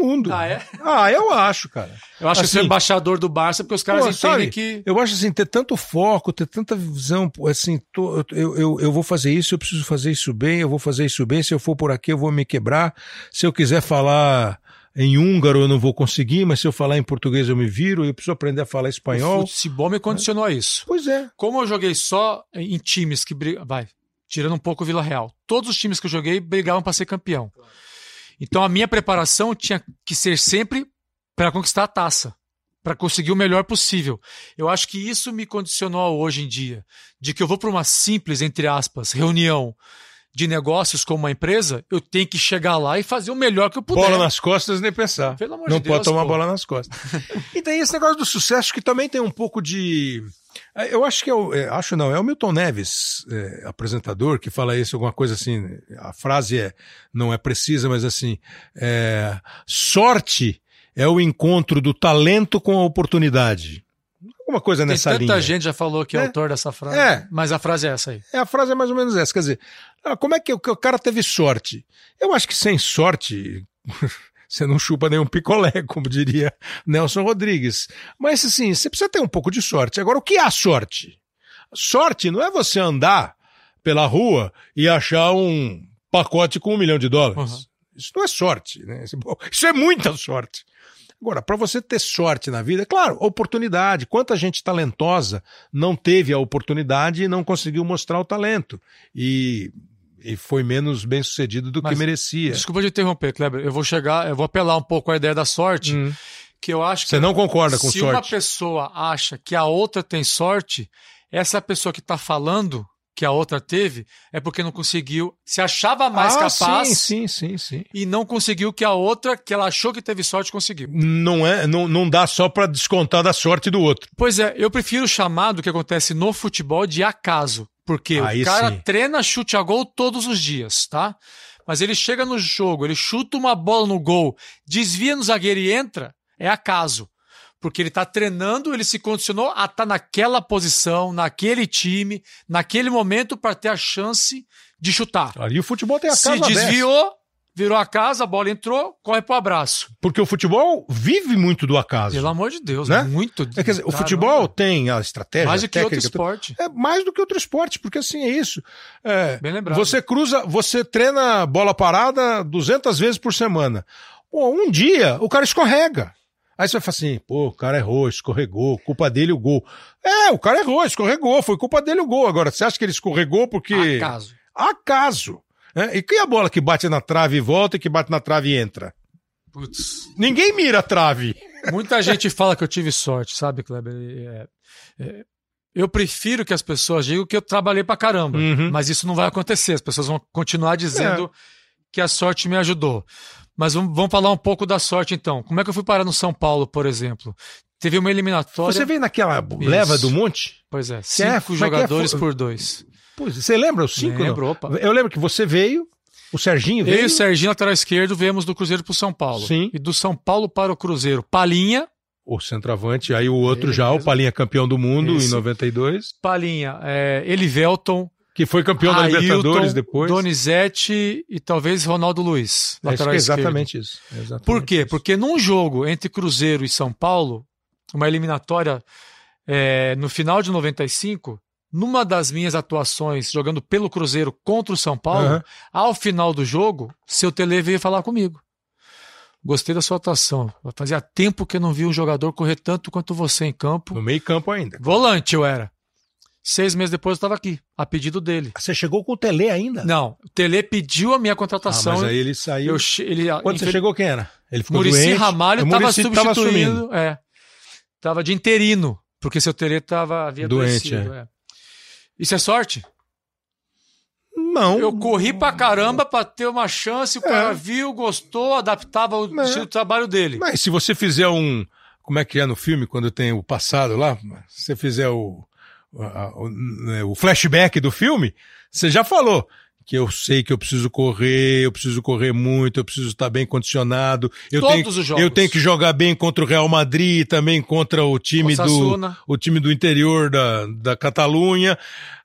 mundo. Ah, é? Ah, eu acho, cara. Eu acho Assim, que sou embaixador do Barça porque os caras Pô, entendem sabe, que. Eu acho assim, ter tanto foco, ter tanta visão, assim, tô- eu, eu, eu vou fazer isso, eu preciso fazer isso bem, eu vou fazer isso bem, se eu for por aqui eu vou me quebrar, se eu quiser falar em húngaro eu não vou conseguir, mas se eu falar em português eu me viro, eu preciso aprender a falar O espanhol. futebol me condicionou a isso. Pois é. Como eu joguei só em times que brigam. Vai, tirando um pouco o Vila Real. Todos os times que eu joguei brigavam para ser campeão. Então a minha preparação tinha que ser sempre para conquistar a taça, para conseguir o melhor possível. Eu acho que isso me condicionou hoje em dia, de que eu vou para uma simples, entre aspas, reunião de negócios com uma empresa, eu tenho que chegar lá e fazer o melhor que eu puder. Bola nas costas, nem pensar. Pelo amor não de pode Deus, tomar pô. bola nas costas. *laughs* e tem esse negócio do sucesso que também tem um pouco de. eh, Eu acho que é o. é, acho não, é o Milton Neves, é, apresentador, que fala isso, alguma coisa assim. A frase é, não é precisa, mas assim. é, sorte é o encontro do talento com a oportunidade. Alguma coisa Tem nessa tanta linha. gente já falou que é, É. autor dessa frase, É. mas a frase é essa aí. É, a frase é mais ou menos essa. Quer dizer, ah, como é que o cara teve sorte? Eu acho que sem sorte, *laughs* você não chupa nenhum picolé, *laughs* como diria Nelson Rodrigues. Mas assim, você precisa ter um pouco de sorte. Agora, o que é sorte? Sorte não é você andar pela rua e achar um pacote com um milhão de dólares. Uhum. Isso não é sorte, né? Isso é muita sorte. Agora, para você ter sorte na vida, é claro, oportunidade. Quanta gente talentosa não teve a oportunidade e não conseguiu mostrar o talento. E, e foi menos bem sucedido do Mas, que merecia. Desculpa te interromper, Kleber. Eu vou chegar, eu vou apelar um pouco à ideia da sorte, Hum. que eu acho que Você não concorda com se uma sorte? pessoa acha que a outra tem sorte, essa pessoa que está falando que a outra teve é porque não conseguiu, se achava mais ah, capaz Sim, sim, sim, sim. e não conseguiu que a outra, que ela achou que teve sorte, conseguiu. Não, é, não, não dá só para descontar da sorte do outro. Pois é, eu prefiro chamar do que acontece no futebol de acaso. Porque Aí o cara sim. treina chute a gol todos os dias, tá? Mas ele chega no jogo, ele chuta uma bola no gol, desvia no zagueiro e entra, é acaso. Porque ele tá treinando, ele se condicionou a estar naquela posição, naquele time, naquele momento para ter a chance de chutar. Ali o futebol tem a Se casa dessa. desviou, virou a casa, a bola entrou, corre pro abraço. Porque o futebol vive muito do acaso. Pelo amor de Deus, Né? muito. É, quer dizer, o futebol tem a estratégia, mais do que outro esporte. É mais do que outro esporte, porque assim é isso. É, Bem lembrado. você cruza, você treina bola parada 200 vezes por semana. Pô, um dia o cara escorrega. Aí você vai falar assim, pô, o cara errou, escorregou, culpa dele o gol. É, o cara errou, escorregou, foi culpa dele o gol. Agora, você acha que ele escorregou porque... Acaso. Acaso. né? E que a bola que bate na trave e volta e que bate na trave e entra? Putz. Ninguém mira a trave. Muita gente fala que eu tive sorte, sabe, Kleber? É, é, eu prefiro que as pessoas digam que eu trabalhei pra caramba, Uhum. mas isso não vai acontecer. As pessoas vão continuar dizendo É. que a sorte me ajudou. Mas vamos, vamos falar um pouco da sorte então. Como é que eu fui parar no São Paulo, por exemplo? Teve uma eliminatória. Você veio naquela leva do monte? Pois é, é, cinco é é? jogadores Foi- por dois. Pois, você lembra os cinco? não? Lembro, opa. Eu lembro que você veio, o Serginho Eu veio. e o Serginho, lateral esquerdo, viemos do Cruzeiro pro São Paulo. Sim. E do São Paulo para o Cruzeiro, Palinha, O centroavante, aí o outro Ele já, o mesmo. Palinha campeão do mundo Esse. em 92, Palinha, é, Elivelton, que foi campeão da Libertadores depois. Donizete e talvez Ronaldo Luiz, lateral é esquerdo. exatamente isso. é exatamente Por quê? isso. Porque num jogo entre Cruzeiro e São Paulo, uma eliminatória é, no final de 95, numa das minhas atuações jogando pelo Cruzeiro contra o São Paulo, Aham. ao final do jogo, seu Tele veio falar comigo. Gostei da sua atuação. Fazia tempo que eu não vi um jogador correr tanto quanto você em campo. No meio campo ainda. Volante eu era. Seis meses depois eu estava aqui, a pedido dele. Você chegou com o Tele ainda? Não, o Tele pediu a minha Ah, contratação. mas aí ele saiu. eu, ele, Quando você infel- chegou, quem era? Ele ficou Murici doente. Ramalho estava tava substituindo. assumindo. é, tava de interino, porque seu Tele tava, havia Doente, adoecido, é. Isso é sorte? Não. Eu corri pra caramba pra ter uma chance, o É. cara viu, gostou, adaptava o É. estilo de trabalho dele. Mas se você fizer um. Como é que é no filme, quando tem o passado lá? Se você fizer o, o, né, o flashback do filme, você já falou que eu sei que eu preciso correr, eu preciso correr muito, eu preciso estar bem condicionado. Eu Todos tenho, os jogos. Eu tenho que jogar bem contra o Real Madrid, também contra o time do o time do interior da, da Catalunha.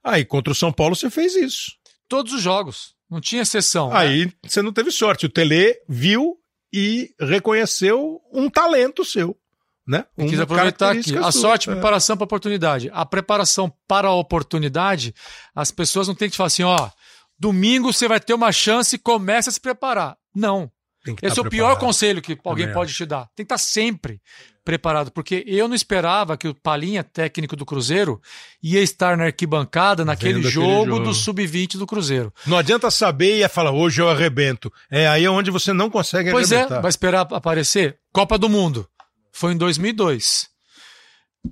Aí contra o São Paulo você fez isso. Todos os jogos. Não tinha exceção. Aí você não teve sorte. O Tele viu e reconheceu um talento seu. Né? Um quis aproveitar aqui. A sorte, a é. preparação para a oportunidade. A preparação para a oportunidade, as pessoas não têm que te falar assim, ó, domingo você vai ter uma chance e comece a se preparar. Não. Esse é o pior conselho que alguém pode te dar. Tem que estar sempre preparado, porque eu não esperava que o Palinha, técnico do Cruzeiro, ia estar na arquibancada naquele jogo, jogo, do sub-20 do Cruzeiro. Não adianta saber e falar, hoje eu arrebento. É aí onde você não consegue pois é, arrebentar. Pois é, vai esperar aparecer. Copa do Mundo. Foi em 2002.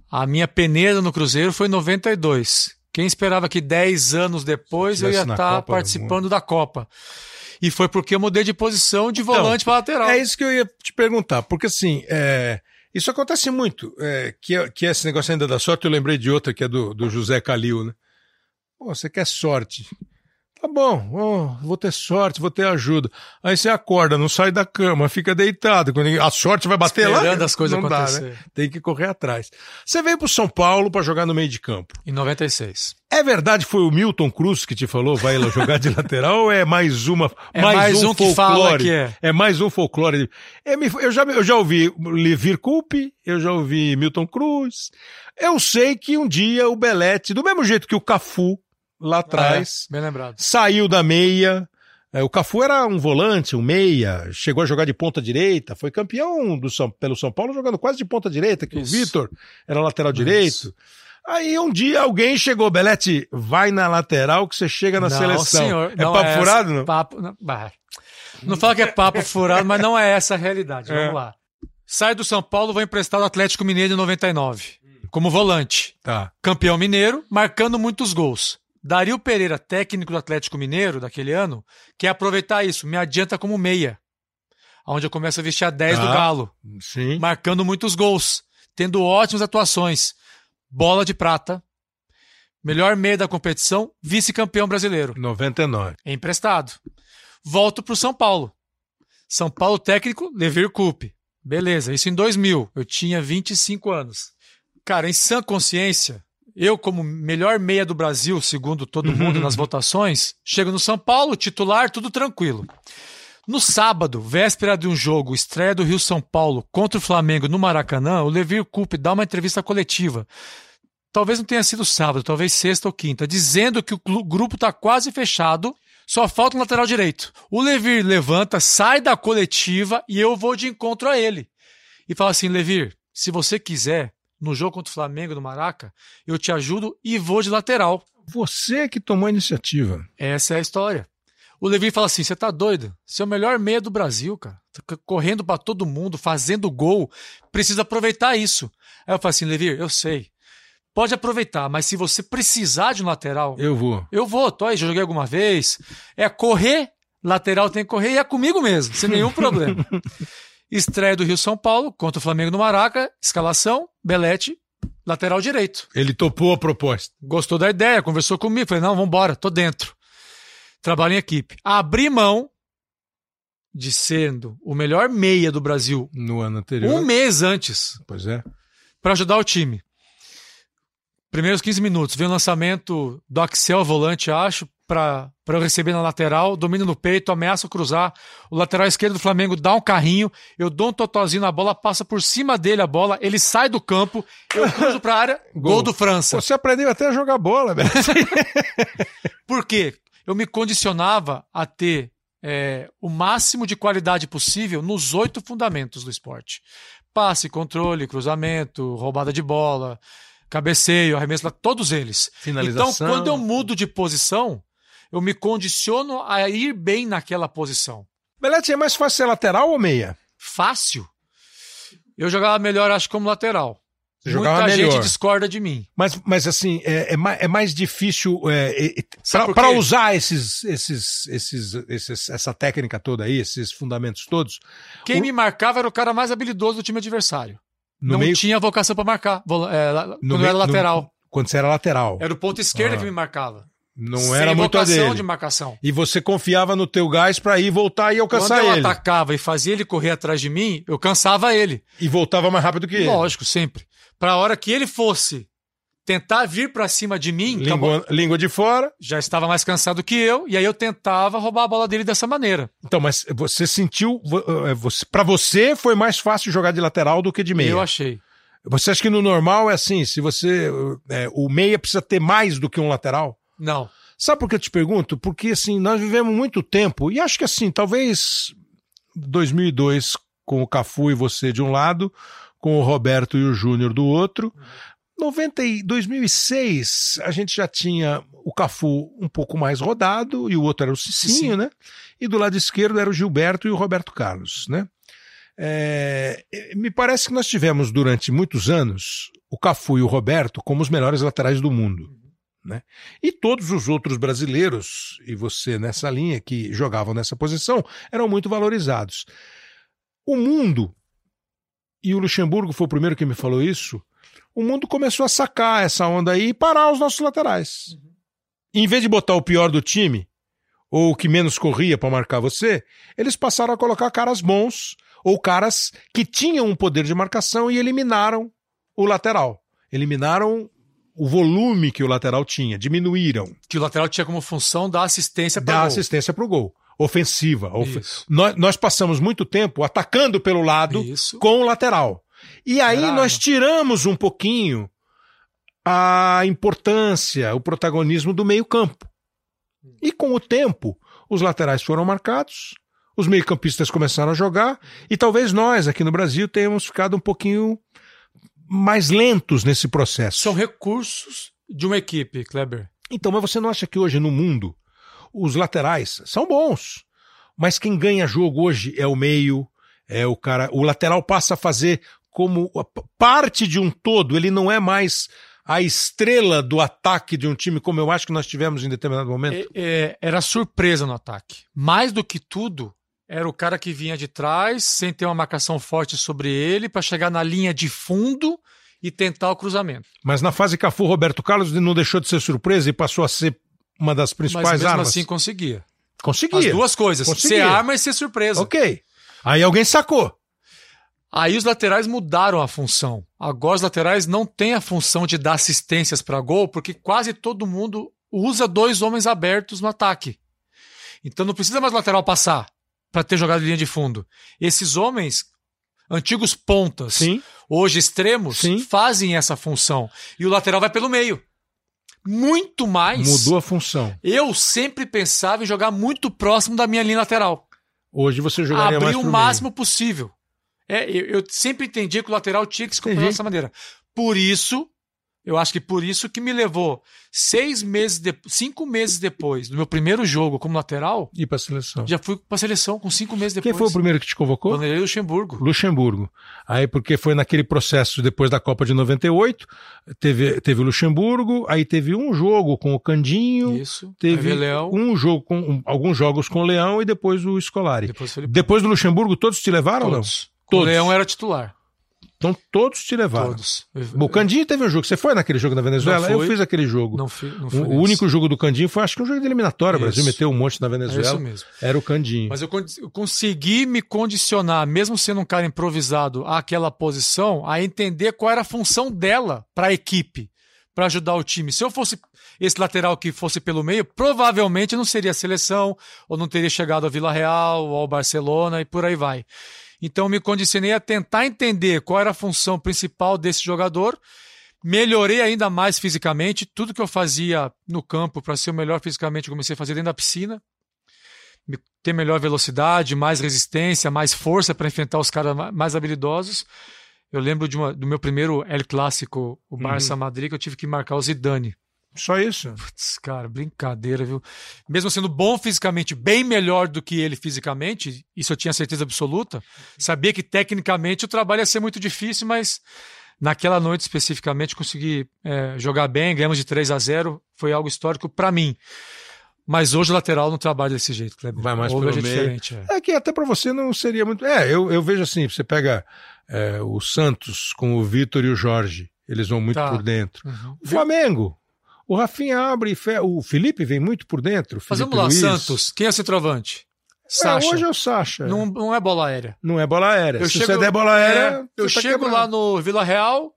A minha peneira no Cruzeiro foi em 92. Quem esperava que 10 anos depois eu ia estar participando da Copa? E foi porque eu mudei de posição de então, volante para lateral. É isso que eu ia te perguntar, porque assim, é, isso acontece muito, é, que, é, que é esse negócio ainda da sorte, eu lembrei de outra que é do, do José Calil, né? Pô, você quer sorte. Tá bom, oh, vou ter sorte, vou ter ajuda. Aí você acorda, não sai da cama, fica deitado. A sorte vai bater Esperando lá. Esperando as coisas acontecer. Dá, né? Tem que correr atrás. Você veio pro São Paulo para jogar no meio de campo. Em 96. É verdade foi o Milton Cruz que te falou, vai lá jogar de *laughs* lateral ou é mais uma é mais, mais um, um que fala que é. É mais um folclore. É, eu, já, eu já ouvi Levir Coupe, eu já ouvi Milton Cruz. Eu sei que um dia o Belete, do mesmo jeito que o Cafu lá atrás. É, bem lembrado. Saiu da meia. É, o Cafu era um volante, um meia, chegou a jogar de ponta direita, foi campeão do São, pelo São Paulo jogando quase de ponta direita, que Isso. o Vitor era lateral Isso. direito. Aí um dia alguém chegou, Belete, vai na lateral que você chega na não, seleção. Senhor, é papo é furado, não? Papo, não, não fala que é papo furado, mas não é essa a realidade. É. Vamos lá. Sai do São Paulo, vou emprestar o Atlético Mineiro em 99, como volante. Tá. Campeão mineiro, marcando muitos gols. Dario Pereira, técnico do Atlético Mineiro daquele ano, quer aproveitar isso, me adianta como meia. Onde eu começo a vestir a 10 ah, do Galo. Sim. Marcando muitos gols, tendo ótimas atuações. Bola de prata. Melhor meia da competição, vice-campeão brasileiro. 99. É emprestado. Volto para o São Paulo. São Paulo técnico, Levir Coupe. Beleza, isso em 2000. Eu tinha 25 anos. Cara, em sã consciência, eu, como melhor meia do Brasil, segundo todo uhum. mundo nas votações, chego no São Paulo, titular, tudo tranquilo. No sábado, véspera de um jogo, estreia do Rio São Paulo contra o Flamengo no Maracanã, o Levir Coupe dá uma entrevista coletiva. Talvez não tenha sido sábado, talvez sexta ou quinta, dizendo que o grupo está quase fechado, só falta um lateral direito. O Levir levanta, sai da coletiva e eu vou de encontro a ele. E fala assim: Levir, se você quiser, no jogo contra o Flamengo no Maraca, eu te ajudo e vou de lateral. Você que tomou a iniciativa. Essa é a história. O Levi fala assim: você tá doido? Você é o melhor meia do Brasil, cara. Tá correndo para todo mundo, fazendo gol. Precisa aproveitar isso. Aí eu falo assim: Levi, eu sei. Pode aproveitar, mas se você precisar de um lateral. Eu vou. Eu vou, tô aí, já joguei alguma vez. É correr, lateral tem que correr e é comigo mesmo, sem nenhum problema. *laughs* Estreia do Rio São Paulo contra o Flamengo no Maraca, escalação, Belete, lateral direito. Ele topou a proposta. Gostou da ideia, conversou comigo, falei, não, vambora, tô dentro. Trabalho em equipe. Abri mão de sendo o melhor meia do Brasil no ano anterior. Um mês antes. Pois é. Para ajudar o time. Primeiros 15 minutos, vem o lançamento do Axel volante, acho, para eu receber na lateral, domínio no peito, ameaça cruzar. O lateral esquerdo do Flamengo dá um carrinho, eu dou um totozinho na bola, passa por cima dele a bola, ele sai do campo, eu cruzo para a área, *laughs* gol. gol. do França. Você aprendeu até a jogar bola, velho. *laughs* por quê? Eu me condicionava a ter é, o máximo de qualidade possível nos oito fundamentos do esporte: passe, controle, cruzamento, roubada de bola, cabeceio, arremesso, todos eles. Finalização. Então, quando eu mudo de posição, eu me condiciono a ir bem naquela posição. Belete, é mais fácil ser lateral ou meia? Fácil? Eu jogava melhor, acho, como lateral. Você Muita gente melhor. discorda de mim. Mas, mas assim, é, é, mais, é mais difícil é, é para usar esses, esses, esses, esses, essa técnica toda aí, esses fundamentos todos. Quem o... me marcava era o cara mais habilidoso do time adversário. No não meio... tinha vocação para marcar, é, quando meio, era lateral. No... Quando você era lateral. Era o ponto esquerdo ah. que me marcava. Não Sem era muito a dele. de marcação. E você confiava no teu gás para ir voltar e alcançar ele. Quando eu atacava e fazia ele correr atrás de mim, eu cansava ele. E voltava mais rápido que ele. Lógico, sempre. Para a hora que ele fosse tentar vir para cima de mim. Língua, língua, de fora. Já estava mais cansado que eu, e aí eu tentava roubar a bola dele dessa maneira. Então, mas você sentiu. Eh, você, para você foi mais fácil jogar de lateral do que de meia? Eu achei. Você acha que no normal é assim? Se você. É, o meia precisa ter mais do que um lateral? Não. Sabe por que eu te pergunto? Porque assim, nós vivemos muito tempo, e acho que assim, talvez 2002 com o Cafu e você de um lado, com o Roberto e o Júnior do outro. 90 e 2006 a gente já tinha o Cafu um pouco mais rodado e o outro era o Cicinho, Sim. né? E do lado esquerdo era o Gilberto e o Roberto Carlos, né? É, me parece que nós tivemos durante muitos anos o Cafu e o Roberto como os melhores laterais do mundo. Né? E todos os outros brasileiros, e você nessa linha, que jogavam nessa posição, eram muito valorizados. O mundo, e o Luxemburgo foi o primeiro que me falou isso, o mundo começou a sacar essa onda aí e parar os nossos laterais. Uhum. Em vez de botar o pior do time, ou o que menos corria para marcar você, eles passaram a colocar caras bons, ou caras que tinham um poder de marcação e eliminaram o lateral. Eliminaram o volume que o lateral tinha, diminuíram. Que o lateral tinha como função dar assistência para Dar assistência para o gol. Ofensiva. Of... Nós, nós, passamos muito tempo atacando pelo lado Isso. com o lateral. E aí Caramba. nós tiramos um pouquinho a importância, o protagonismo do meio-campo. E com o tempo, os laterais foram marcados, os meio-campistas começaram a jogar, e talvez nós aqui no Brasil tenhamos ficado um pouquinho mais lentos nesse processo. São recursos de uma equipe, Kleber. Então, mas você não acha que hoje no mundo os laterais são bons, mas quem ganha jogo hoje é o meio, é o cara, o lateral passa a fazer como parte de um todo, ele não é mais a estrela do ataque de um time, como eu acho que nós tivemos em determinado momento? É, é, era surpresa no ataque. Mais do que tudo, era o cara que vinha de trás, sem ter uma marcação forte sobre ele, para chegar na linha de fundo e tentar o cruzamento. Mas na fase Cafu, Roberto Carlos não deixou de ser surpresa e passou a ser uma das principais Mas mesmo armas. assim conseguia. Conseguia. As duas coisas, conseguia. ser arma e ser surpresa. Ok. Aí alguém sacou. Aí os laterais mudaram a função. Agora os laterais não têm a função de dar assistências para gol, porque quase todo mundo usa dois homens abertos no ataque. Então não precisa mais o lateral passar para ter jogado linha de fundo. Esses homens, antigos pontas, Sim. hoje extremos, Sim. fazem essa função. E o lateral vai pelo meio. Muito mais. Mudou a função. Eu sempre pensava em jogar muito próximo da minha linha lateral. Hoje você jogaria Abrir mais o máximo meio. possível. É, eu, eu, sempre entendi que o lateral tinha que se comportar dessa maneira. Por isso, eu acho que por isso que me levou seis meses, de, cinco meses depois do meu primeiro jogo como lateral. E para seleção. Já fui para seleção com cinco meses depois. Quem foi o primeiro que te convocou? Vanderlei Luxemburgo. Luxemburgo. Aí porque foi naquele processo depois da Copa de 98, teve teve o Luxemburgo, aí teve um jogo com o Candinho. Isso. Teve um jogo com um, alguns jogos com o Leão e depois o Scolari. Depois, depois do Luxemburgo todos te levaram todos. ou não? Todos. O Leão era titular. Então todos te levaram. Todos. O Candinho teve um jogo. Você foi naquele jogo da Venezuela? Eu fiz aquele jogo. Não fui, não fui o, o único jogo do Candinho foi, acho que um jogo de eliminatória. O Brasil meteu um monte na Venezuela. É isso mesmo. Era o Candinho. Mas eu, eu consegui me condicionar, mesmo sendo um cara improvisado, àquela posição, a entender qual era a função dela para a equipe, para ajudar o time. Se eu fosse esse lateral que fosse pelo meio, provavelmente não seria seleção, ou não teria chegado ao Vila Real, ou ao Barcelona, e por aí vai. Então me condicionei a tentar entender qual era a função principal desse jogador. Melhorei ainda mais fisicamente. Tudo que eu fazia no campo para ser o melhor fisicamente, eu comecei a fazer dentro da piscina. Ter melhor velocidade, mais resistência, mais força para enfrentar os caras mais habilidosos. Eu lembro de uma, do meu primeiro El Clássico, o Barça uhum. Madrid, que eu tive que marcar o Zidane. Só isso? Putz, cara, brincadeira, viu? Mesmo sendo bom fisicamente, bem melhor do que ele fisicamente, isso eu tinha certeza absoluta. Sabia que tecnicamente o trabalho ia ser muito difícil, mas naquela noite especificamente consegui é, jogar bem, ganhamos de 3 a 0 foi algo histórico para mim. Mas hoje o lateral não trabalha desse jeito, Kleber. Vai mais pelo é meio. diferente. É. é. que até para você não seria muito. É, eu, eu vejo assim: você pega é, o Santos com o Vitor e o Jorge, eles vão muito tá. por dentro. Uhum. O Flamengo, o Rafinha abre e fe... O Felipe vem muito por dentro. Mas vamos lá, Luiz. Santos. Quem é centroavante? Sacha. hoje é o Sacha. Não, não é bola aérea. Não é bola aérea. Eu Se chego, você der bola aérea. É, eu tá chego lá no Vila Real.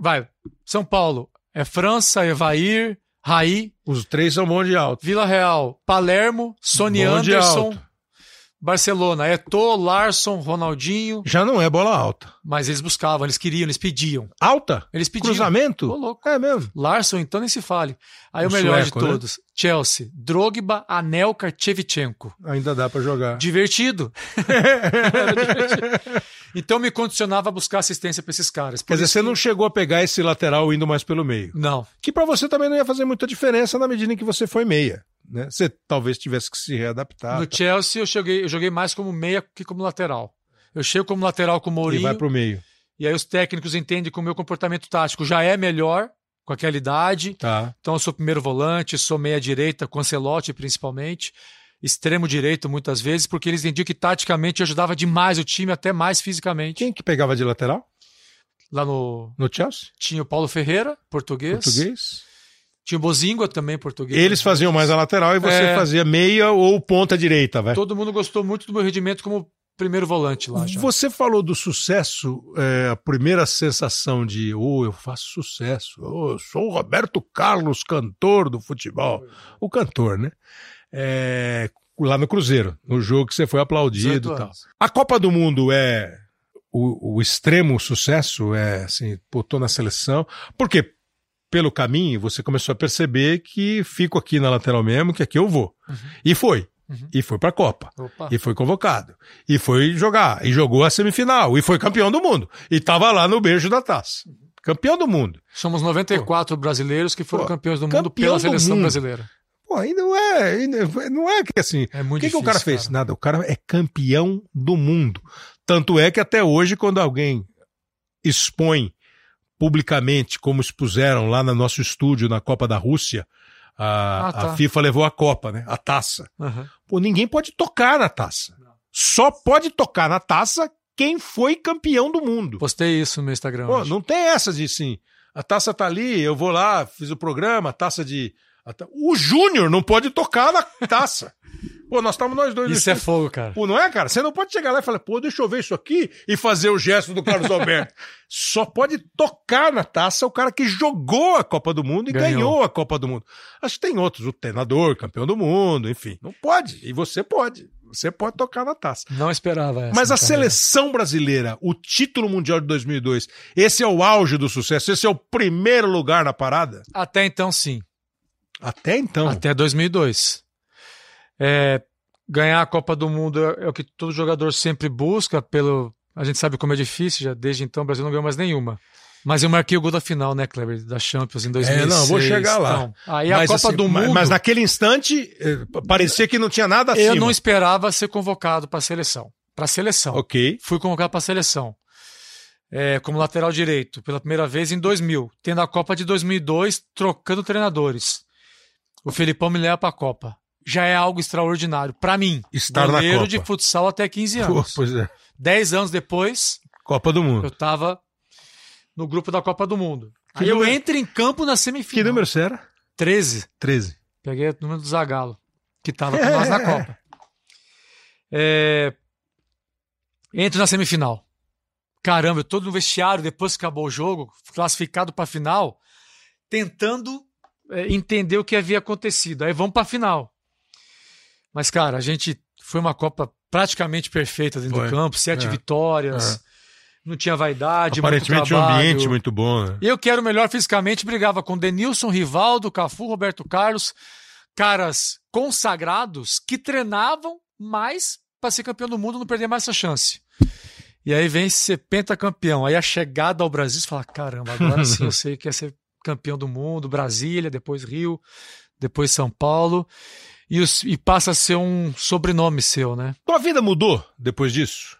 Vai, São Paulo. É França, Evair, Raí. Os três são bons de alto. Vila Real, Palermo, Sony Bom de Anderson. Barcelona, Eto'o, Larson, Ronaldinho. Já não é bola alta. Mas eles buscavam, eles queriam, eles pediam. Alta? Eles pediam. Cruzamento? Ô, louco. É mesmo. Larson, então nem se fale. Aí o, O melhor sueco, de né? todos. Chelsea, Drogba, Anelka, Shevchenko. Ainda dá pra jogar. Divertido. *laughs* Divertido. Então me condicionava a buscar assistência pra esses caras. Por Quer dizer, você que- não chegou a pegar esse lateral indo mais pelo meio. Não. Que pra você também não ia fazer muita diferença na medida em que você foi meia. Né? Você talvez tivesse que se readaptar. no tá? Chelsea eu joguei, eu joguei mais como meia que como lateral. Eu chego como lateral com o E Mourinho. vai pro meio. E aí os técnicos entendem que o meu comportamento tático já é melhor com aquela idade. Tá. Então eu sou primeiro volante, sou meia direita, com Ancelotti principalmente, extremo direito muitas vezes, porque eles entendiam que taticamente eu ajudava demais o time, até mais fisicamente. Quem que pegava de lateral? Lá no No Chelsea? tinha o Paulo Ferreira, português. Português? Tinha o Bozingua também, português. Eles faziam mais a lateral e você É. fazia meia ou ponta direita, vai. Todo mundo gostou muito do meu rendimento como primeiro volante lá já. Você falou do sucesso, é, a primeira sensação de, oh, eu faço sucesso, oh, eu sou o Roberto Carlos, cantor do futebol. O cantor, né? É, lá no Cruzeiro, no jogo que você foi aplaudido 18 e tal. A Copa do Mundo é o, o extremo sucesso, é assim, pô, tô na seleção, porque pelo caminho você começou a perceber que fico aqui na lateral mesmo, que aqui eu vou. E foi. Uhum. E foi pra Copa. Opa. E foi convocado. E foi jogar. E jogou a semifinal. E foi campeão do mundo. E tava lá no beijo da taça. Campeão do mundo. Somos 94 brasileiros que foram Pô, campeões do campeão mundo pela do seleção mundo. brasileira. Pô, aí não é. Não é que assim. É O que, que o difícil, cara fez? Nada. O cara é campeão do mundo. Tanto é que até hoje, quando alguém expõe publicamente, como expuseram lá no nosso estúdio na Copa da Rússia, a, Ah, tá. a FIFA levou a Copa, né? A taça. Aham. Pô, ninguém pode tocar na taça. Só pode tocar na taça quem foi campeão do mundo. Postei isso no meu Instagram. Pô, não tem essa de assim, a taça tá ali, eu vou lá, fiz o programa, a taça de. a ta- O Júnior não pode tocar na taça. Pô, nós estamos nós dois. Isso é fogo, cara. Pô, não é, cara? Você não pode chegar lá e falar, pô, deixa eu ver isso aqui e fazer o gesto do Carlos *laughs* Alberto. Só pode tocar na taça o cara que jogou a Copa do Mundo e ganhou, Ganhou. a Copa do Mundo. Acho que tem outros, o treinador, campeão do mundo, enfim. Não pode. E você pode. Você pode tocar na taça. Não esperava essa. Mas a carreira. seleção brasileira, o título mundial de 2002, esse é o auge do sucesso, esse é o primeiro lugar na parada? Até então, sim. Até então. Até 2002. É, ganhar a Copa do Mundo é, é o que todo jogador sempre busca. Pelo, a gente sabe como é difícil, já desde então o Brasil não ganhou mais nenhuma. Mas eu marquei o gol da final, né, Kleber? Da Champions em 2006. É, não, vou chegar lá. Então, aí a Mas, Copa assim, do Mundo, Mas naquele instante, eh, parecia que não tinha nada acima. eu não esperava ser convocado para a seleção. Para a seleção. Ok. Fui convocado para a seleção. É, como lateral direito, pela primeira vez em 2000. Tendo a Copa de 2002, trocando treinadores. O Felipão me leva para a Copa. Já é algo extraordinário. Para mim, Estar na goleiro Copa. de futsal até 15 Pô, anos. pois é. Dez anos depois, Copa do eu Mundo. estava no grupo da Copa do Mundo. Que Aí eu número- entro em campo na Que semifinal. número você era? 13. 13. Peguei o número do Zagallo, que estava com nós na *laughs* Copa. É... Entro na semifinal. Caramba, eu tô no vestiário depois que acabou o jogo, classificado para a final, tentando é, entender o que havia acontecido. Aí vamos para a final. Mas, cara, a gente foi uma Copa praticamente perfeita dentro Foi. do campo, sete É. vitórias, não tinha vaidade, muito Aparentemente um ambiente muito bom, né? Eu que era o melhor fisicamente, brigava com Denilson, Rivaldo, Cafu, Roberto Carlos, caras consagrados que treinavam mais para ser campeão do mundo não perder mais essa chance. E aí vem ser pentacampeão. Aí a chegada ao Brasil, você fala: caramba, agora sim eu *laughs* sei que é ser campeão do mundo, Brasília, depois Rio, depois São Paulo. E, os- e passa a ser um sobrenome seu, né? Tua vida mudou depois disso?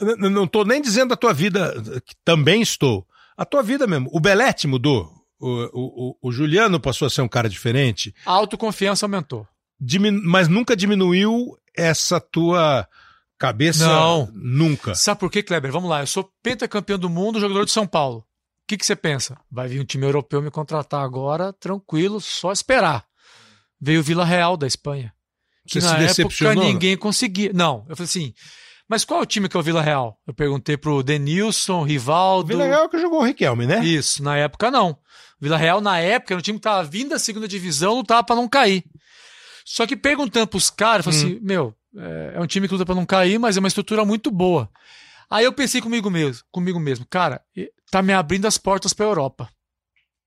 N- Não estou nem dizendo a tua vida, que também estou. A tua vida mesmo. O Belete mudou. O, o, o- Juliano passou a ser um cara diferente. A autoconfiança aumentou. Dimin- mas nunca diminuiu essa tua cabeça? Não. Nunca. Sabe por quê, Kleber? Vamos lá, eu sou pentacampeão do mundo, jogador de São Paulo. O que, que você pensa? Vai vir um time europeu me contratar agora, tranquilo, só esperar. Veio o Vila Real da Espanha. Que Você na se época decepcionou? ninguém conseguia. Não, eu falei assim, Mas qual é o time que é o Vila Real? Eu perguntei pro Denilson, Rivaldo. Vila Real que jogou o Riquelme, né? Isso, na época não. Vila Real, na época, era um time que tava vindo da segunda divisão, lutava pra não cair. Só que perguntando pros caras, eu falei Hum. assim: meu, é, é um time que luta pra não cair, mas é uma estrutura muito boa. Aí eu pensei comigo mesmo, comigo mesmo, cara, tá me abrindo as portas pra Europa.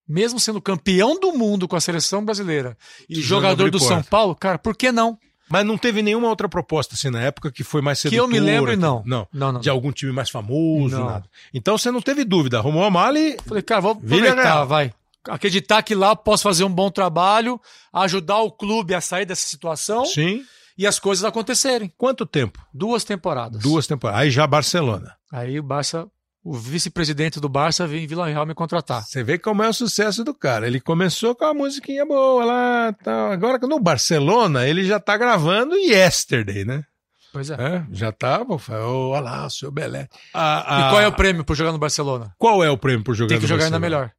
Mesmo sendo campeão do mundo com a seleção brasileira e jogador do. São Paulo, cara, por que não? Mas não teve nenhuma outra proposta assim na época que foi mais Que sedutora. eu me lembre, não. Não. Não, não. De algum time mais famoso, Não. nada. Então você não teve dúvida. Arrumou a mala e Falei, cara, vou aproveitar, vai. Acreditar que lá posso fazer um bom trabalho, ajudar o clube a sair dessa situação sim. e as coisas acontecerem. Quanto tempo? Duas temporadas. Duas temporadas. Aí já Barcelona. Aí o Barça, o vice-presidente do Barça veio em Vila Real me contratar. Você vê como é o sucesso do cara. Ele começou com a musiquinha boa lá, tal. Agora no Barcelona ele já tá gravando Yesterday, né? Pois é. É, já tá, pô, fala, "Ô, olha lá, o seu Belé. A- E a- qual é o prêmio por jogar no Barcelona? Qual é o prêmio por jogar Tem que no jogar ainda Barcelona? melhor.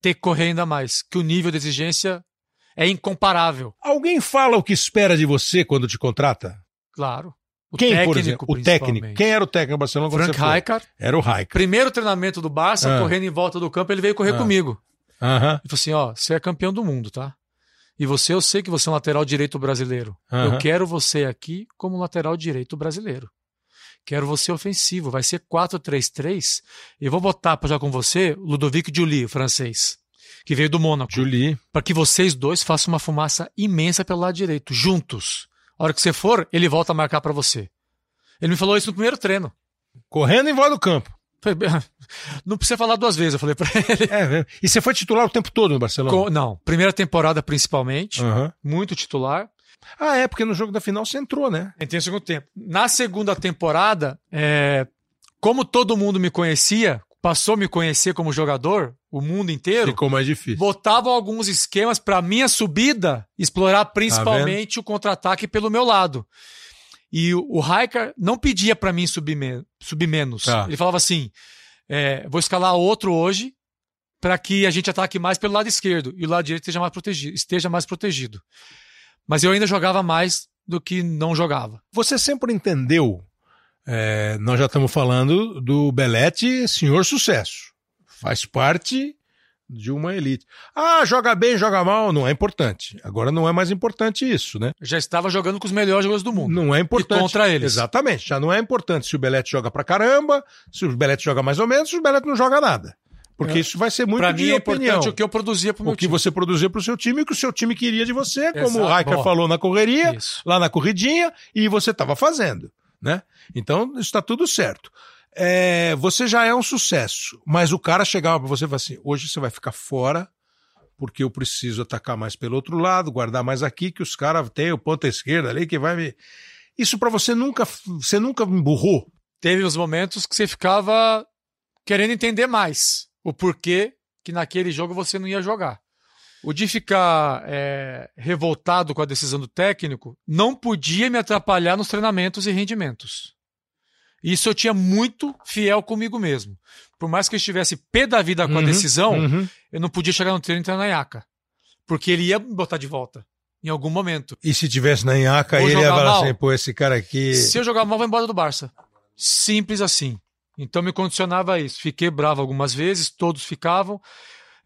Ter que correr ainda mais. Que o nível de exigência é incomparável. Alguém fala o que espera de você quando te contrata? Claro. O Quem, técnico, por exemplo? O técnico. Quem era o técnico do Barcelona Frank? Rijkaard. Era o Raik. Primeiro treinamento do Barça, Ah. correndo em volta do campo, ele veio correr Ah. comigo. Aham, Ele falou assim: ó, você é campeão do mundo, tá? E você, eu sei que você é um lateral direito brasileiro. Aham. Eu quero você aqui como lateral direito brasileiro. Quero você ofensivo. Vai ser 4-3-3. E vou botar pra jogar com você o Ludovic Julie, o francês, que veio do Mônaco. Julie. Para que vocês dois façam uma fumaça imensa pelo lado direito, juntos. A hora que você for, ele volta a marcar pra você. Ele me falou isso no primeiro treino. Correndo em volta do campo. *laughs* Não precisa falar duas vezes, eu falei pra *laughs* ele. É, mesmo. e você foi titular o tempo todo no Barcelona? Não, primeira temporada principalmente, Aham. muito titular. Ah, é, porque no jogo da final você entrou, né? Entrei no segundo tempo. Na segunda temporada, é, como todo mundo me conhecia, passou a me conhecer como jogador, o mundo inteiro, Ficou mais difícil. botavam alguns esquemas para minha subida explorar principalmente o contra-ataque pelo meu lado. E o, o Raikar não pedia para mim subir, me- subir menos. Tá. Ele falava assim: é, vou escalar outro hoje para que a gente ataque mais pelo lado esquerdo e o lado direito esteja mais protegido. Esteja mais protegido. Mas eu ainda jogava mais do que não jogava. Você sempre entendeu, é, nós já estamos falando do Belete, senhor sucesso. Faz parte de uma elite. Ah, joga bem, joga mal, não é importante. Agora não é mais importante isso, né? Já estava jogando com os melhores jogadores do mundo. Não é importante. E contra eles. Exatamente. Já não é importante se o Belete joga pra caramba, se o Belete joga mais ou menos, se o Belete não joga nada. Porque É. isso vai ser muito Para de mim é opinião. importante o que eu produzia pro meu o que time. você produzia pro seu time e o que o seu time queria de você, como o Exato. Raika Boa. falou na correria, Isso. lá na corridinha, e você estava fazendo, né? Então, está tudo certo. É, você já é um sucesso, mas o cara chegava para você e falava assim: hoje você vai ficar fora, porque eu preciso atacar mais pelo outro lado, guardar mais aqui, que os caras têm o ponta esquerda ali que vai me. Isso para você nunca. Você nunca emburrou. Teve uns momentos que você ficava querendo entender mais o porquê que naquele jogo você não ia jogar. O de ficar é, revoltado com a decisão do técnico não podia me atrapalhar nos treinamentos e rendimentos. Isso eu tinha muito fiel comigo mesmo. Por mais que eu estivesse pé da vida com a Uhum, decisão, uhum. eu não podia chegar no treino e entrar na iaca. Porque ele ia me botar de volta. Em algum momento. E se tivesse na Inhaca, Vou ele ia falar assim: pô, esse cara aqui. Se eu jogar mal, vai embora do Barça. Simples assim. Então me condicionava a isso. Fiquei bravo algumas vezes, todos ficavam.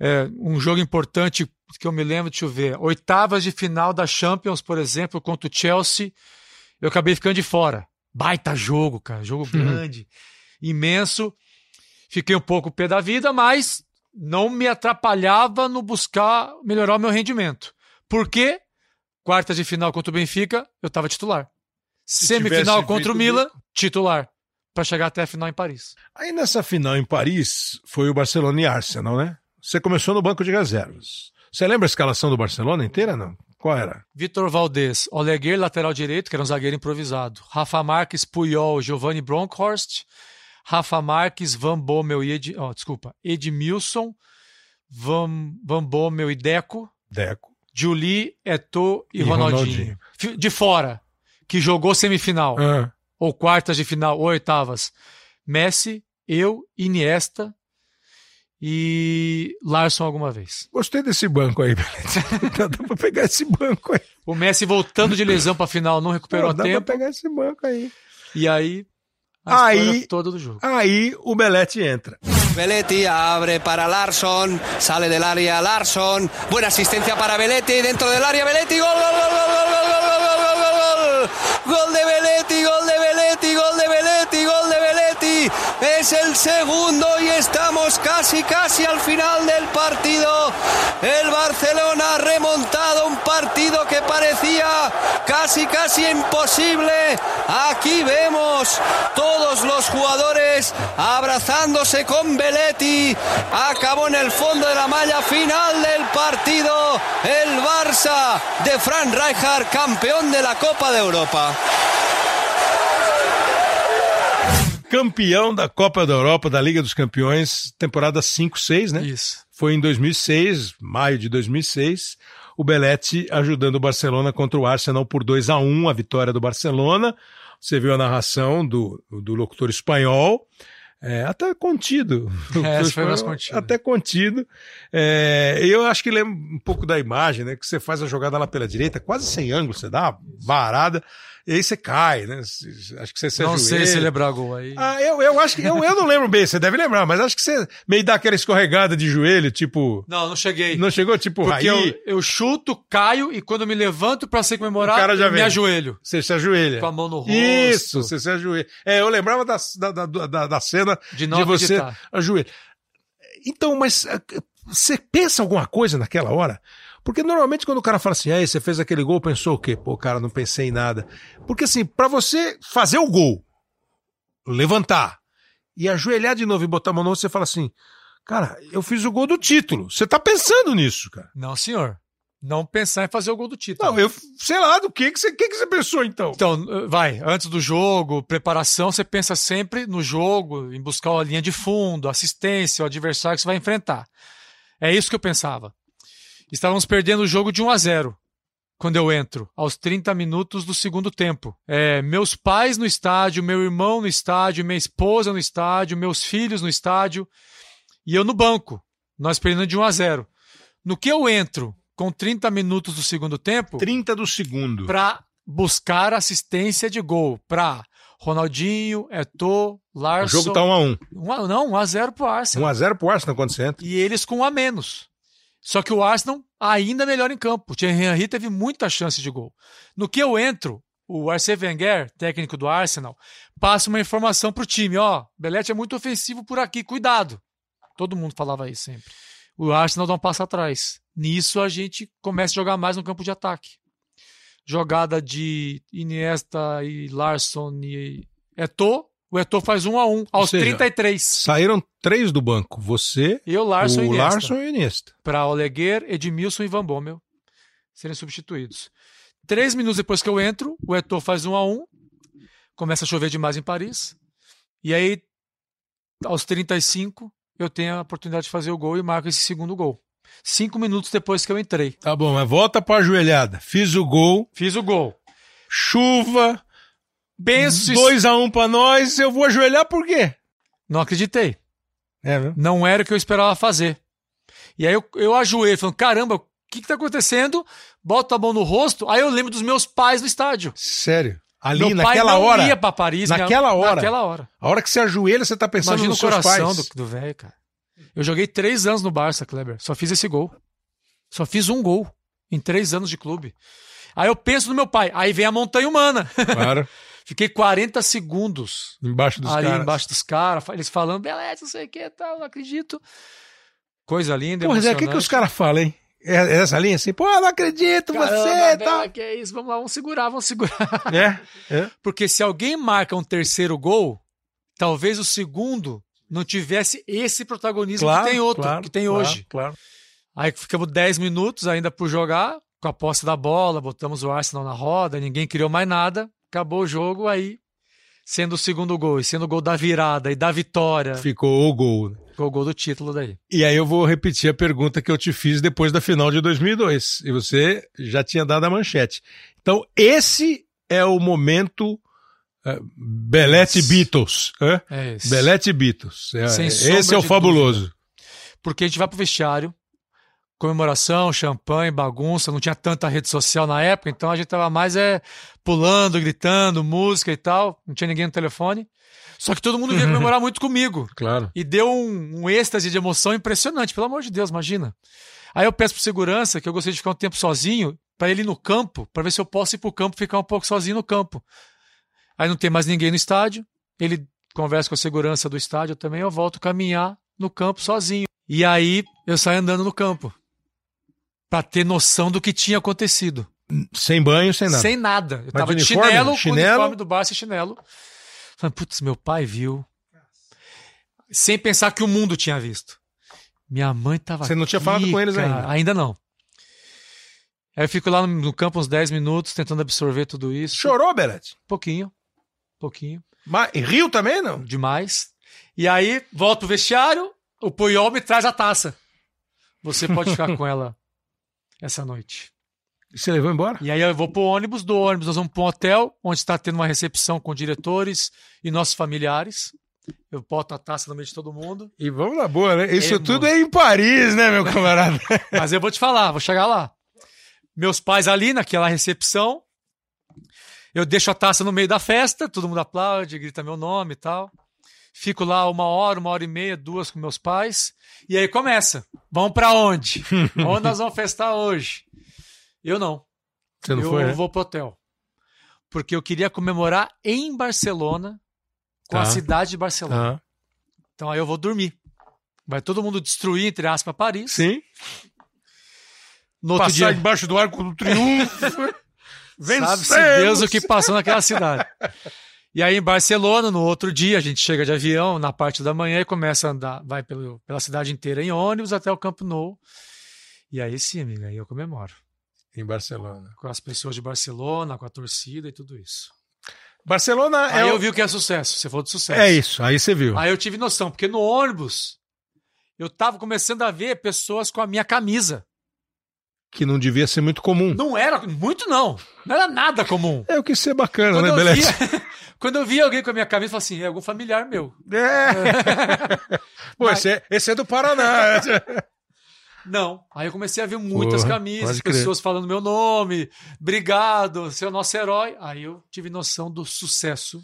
É, um jogo importante que eu me lembro, deixa eu ver. Oitavas de final da Champions, por exemplo, contra o Chelsea. Eu acabei ficando de fora. Baita jogo, cara. Jogo grande, imenso. Fiquei um pouco pé da vida, mas não me atrapalhava no buscar melhorar o meu rendimento. Por quê? Quartas de final contra o Benfica, eu estava titular. Semifinal tivesse contra o Milan, titular. Para chegar até a final em Paris. Aí nessa final em Paris, foi o Barcelona e Arsenal, né? Você começou no banco de reservas. Você lembra a escalação do Barcelona inteira, não? Qual era? Vitor Valdez, Oleguer, lateral direito, que era um zagueiro improvisado. Rafa Marques, Puyol, Giovanni Bronkhorst. Rafa Marques, Van Bommel e Ed... oh, desculpa, Edmilson, Van, Van Bommel e Deco. Deco. Julie, Eto'o e, E Ronaldinho. Ronaldinho. De fora, que jogou semifinal, Ah, ou quartas de final, ou oitavas. Messi, eu, Iniesta e Larson alguma vez. gostei desse banco aí, Beleza. Dá pra pegar esse banco aí. O Messi voltando de lesão para final não recuperou Pô, dá tempo. pra pegar esse banco aí. E aí, a aí, toda do jogo. Aí o Belete entra. Belletti abre para Larsson, sale del área Larsson, buena asistencia para Belletti, dentro del área Belletti, gol, gol, gol, gol, gol, gol, gol, gol, gol, gol, gol, gol de Belletti, es el segundo y estamos casi, casi al final del partido. El Barcelona ha remontado un partido que parecía casi, casi imposible. Aquí vemos todos los jugadores abrazándose con Belletti. Acabó en el fondo de la malla final del partido. El Barça de Frank Rijkaard, campeón de la Copa de Europa. Campeão da Copa da Europa, da Liga dos Campeões, temporada 5-6, né? Isso. Foi em 2006, maio de 2006, o Belletti ajudando o Barcelona contra o Arsenal por 2 a 1 a vitória do Barcelona. Você viu a narração do, do locutor espanhol. É, até contido. *laughs* É, foi mais contido. Até contido. É, eu acho que lembra um pouco da imagem, né? Que você faz a jogada lá pela direita, quase sem ângulo, você dá uma varada. E aí você cai, né? Acho que você se Não ajoelha. sei se lembrar gol aí. Ah, eu, eu acho que. Eu, eu não lembro bem, você deve lembrar, mas acho que você meio dá aquela escorregada de joelho, tipo. Não, não cheguei. Não chegou, tipo, Porque Raí, eu, eu chuto, caio e quando eu me levanto pra ser comemorado, O cara já eu me vem. ajoelho. Você se ajoelha. Com a mão no rosto. Isso, você se ajoelha. É, eu lembrava da, da, da, da, cena De não você acreditar. ajoelha. Então, mas ah, você pensa alguma coisa naquela hora? Porque normalmente quando o cara fala assim, aí você fez aquele gol, pensou o quê? Pô, cara, não pensei em nada. Porque assim, pra você fazer o gol, levantar e ajoelhar de novo e botar a mão no você fala assim, cara, eu fiz o gol do título. Você tá pensando nisso, cara. Não, senhor. Não pensar em fazer o gol do título. Não, eu sei lá do que que você, que que você pensou então. Então, vai, antes do jogo, preparação, você pensa sempre no jogo, em buscar a linha de fundo, assistência, o adversário que você vai enfrentar. É isso que eu pensava. Estávamos perdendo o jogo de 1 a 0 quando eu entro, aos 30 minutos do segundo tempo. É, meus pais no estádio, meu irmão no estádio, minha esposa no estádio, meus filhos no estádio e eu no banco. Nós perdendo de 1 a 0. No que eu entro com 30 minutos do segundo tempo, 30 do segundo. para buscar assistência de gol para Ronaldinho, Eto'o, O Larson. jogo tá 1 a 1 Um a- não, 1 a 0 pro 1 Arsenal. a 0 pro Arsenal quando você entra. E eles com um a menos. Só que o Arsenal ainda melhor em campo. O Thierry Henry teve muita chance de gol. No que eu entro, o Arsene Wenger, técnico do Arsenal, passa uma informação pro time, ó, Belete é muito ofensivo por aqui, cuidado. Todo mundo falava isso sempre. O Arsenal dá um passo atrás. Nisso a gente começa a jogar mais no campo de ataque. Jogada de Iniesta e Larson e Eto'o. O Eto'o faz um a um aos seja, 33. Saíram três do banco. Você, E o Larson e o Iniesta Larson e o Iniesta. para Oleguer, Edmilson e Van Bommel serem substituídos. Três minutos depois que eu entro, o Eto'o faz um a um, começa a chover demais em Paris, e aí, aos 35, eu tenho a oportunidade de fazer o gol e marco esse segundo gol. Cinco minutos depois que eu entrei. Tá bom, mas volta pra ajoelhada. Fiz o gol, Fiz o gol. chuva, Penso... 2 a 1 um pra nós, eu vou ajoelhar por quê? Não acreditei. É, viu? Não era o que eu esperava fazer. E aí eu, eu ajoelho, falando, caramba, o que que tá acontecendo? Boto a mão no rosto, aí eu lembro dos meus pais no estádio. Sério. Ali, Meu pai naquela não hora. ia pra Paris. minha- Naquela hora. Naquela hora. A hora que você ajoelha, você tá pensando Imagina o nos seus coração pais. do do velho, cara. Eu joguei três anos no Barça, Kleber. Só fiz esse gol. Só fiz um gol em três anos de clube. Aí eu penso no meu pai. Aí vem a montanha humana. Claro. *laughs* Fiquei 40 segundos Embaixo dos ali caras. embaixo dos caras. Eles falando, beleza, não sei o que tal, não acredito. Coisa linda, Porra, Zé, o que, que os caras falam, hein? É é essa linha assim? Pô, não acredito, Caramba, você tal. que é isso? Vamos lá, vamos segurar, vamos segurar. É, *laughs* é. Porque se alguém marca um terceiro gol, talvez o segundo não tivesse esse protagonismo Claro, que tem outro, claro, que tem claro, hoje. Claro. Aí ficamos 10 minutos ainda por jogar, com a posse da bola, botamos o Arsenal na roda, ninguém criou mais nada, acabou o jogo, aí sendo o segundo gol, e sendo o gol da virada e da vitória, Ficou o gol. ficou o gol do título daí. E aí eu vou repetir a pergunta que eu te fiz depois da final de 2002. E você já tinha dado a manchete. Então, esse é o momento eh, Belete Isso. Beatles. É. Belete Beatles. É, esse é o fabuloso. Porque a gente vai pro vestiário comemoração, champanhe, bagunça, não tinha tanta rede social na época, então a gente tava mais é, pulando, gritando, música e tal, não tinha ninguém no telefone. Só que todo mundo vinha comemorar muito comigo. Claro. E deu um, um êxtase de emoção impressionante, pelo amor de Deus, imagina. Aí eu peço pro segurança que eu gostaria de ficar um tempo sozinho, para ele ir no campo, para ver se eu posso ir pro campo ficar um pouco sozinho no campo. Aí não tem mais ninguém no estádio, ele conversa com a segurança do estádio também, eu volto caminhar no campo sozinho. E aí eu saio andando no campo para ter noção do que tinha acontecido. Sem banho, sem nada. Sem nada. Eu Mas tava de uniforme? chinelo, Chinelo? com o uniforme do Barça e chinelo. Falei, putz, meu pai viu. Sem pensar que o mundo tinha visto. Minha mãe tava Você não tinha aqui, falado com eles cara. ainda? Ainda não. Aí eu fico lá no, no campo uns 10 minutos tentando absorver tudo isso. Chorou, Belete? Pouquinho. Pouquinho. Mas, e Rio também, não? Demais. E aí, volto pro vestiário, o Puyol me traz a taça. Você pode ficar *laughs* com ela essa noite. E você levou embora? E aí eu vou pro ônibus, do ônibus nós vamos pro um hotel, onde está tendo uma recepção com diretores e nossos familiares. Eu boto a taça no meio de todo mundo. E vamos na boa, né? Isso É, tudo mano. é em Paris, né, meu camarada? *laughs* Mas eu vou te falar, vou chegar lá. Meus pais ali naquela recepção. Eu deixo a taça no meio da festa, todo mundo aplaude, grita meu nome e tal. Fico lá uma hora, uma hora e meia, duas com meus pais. E aí começa. Vamos pra onde? *laughs* onde nós vamos festar hoje? Eu não. Você não eu foi, né? vou pro hotel. Porque eu queria comemorar em Barcelona, com Tá. a cidade de Barcelona. Ah, Então aí eu vou dormir. Vai todo mundo destruir, entre aspas, Paris. sim. No Passar dia, debaixo do arco do triunfo. *laughs* sabe-se Deus o que passou naquela cidade. *laughs* E aí em Barcelona, no outro dia, a gente chega de avião na parte da manhã e começa a andar, vai pelo, pela cidade inteira em ônibus até o Campo Nou. E aí sim, amiga, aí eu comemoro. Em Barcelona. Com as pessoas de Barcelona, com a torcida e tudo isso. Barcelona é, Aí eu vi o que é sucesso, você falou de sucesso. é isso, aí você viu. Aí eu tive noção, porque no ônibus eu tava começando a ver pessoas com a minha camisa. Que não devia ser muito comum. Não era, muito não. Não era nada comum. É o que ser bacana, Quando né, eu, Belete? via, *laughs* quando eu via alguém com a minha camisa, eu falava assim, é algum familiar meu. É. *laughs* Pô, Mas- esse, é, esse é do Paraná. *laughs* Não. Aí eu comecei a ver muitas Porra, camisas, pessoas falando meu nome, obrigado, você é o nosso herói. Aí eu tive noção do sucesso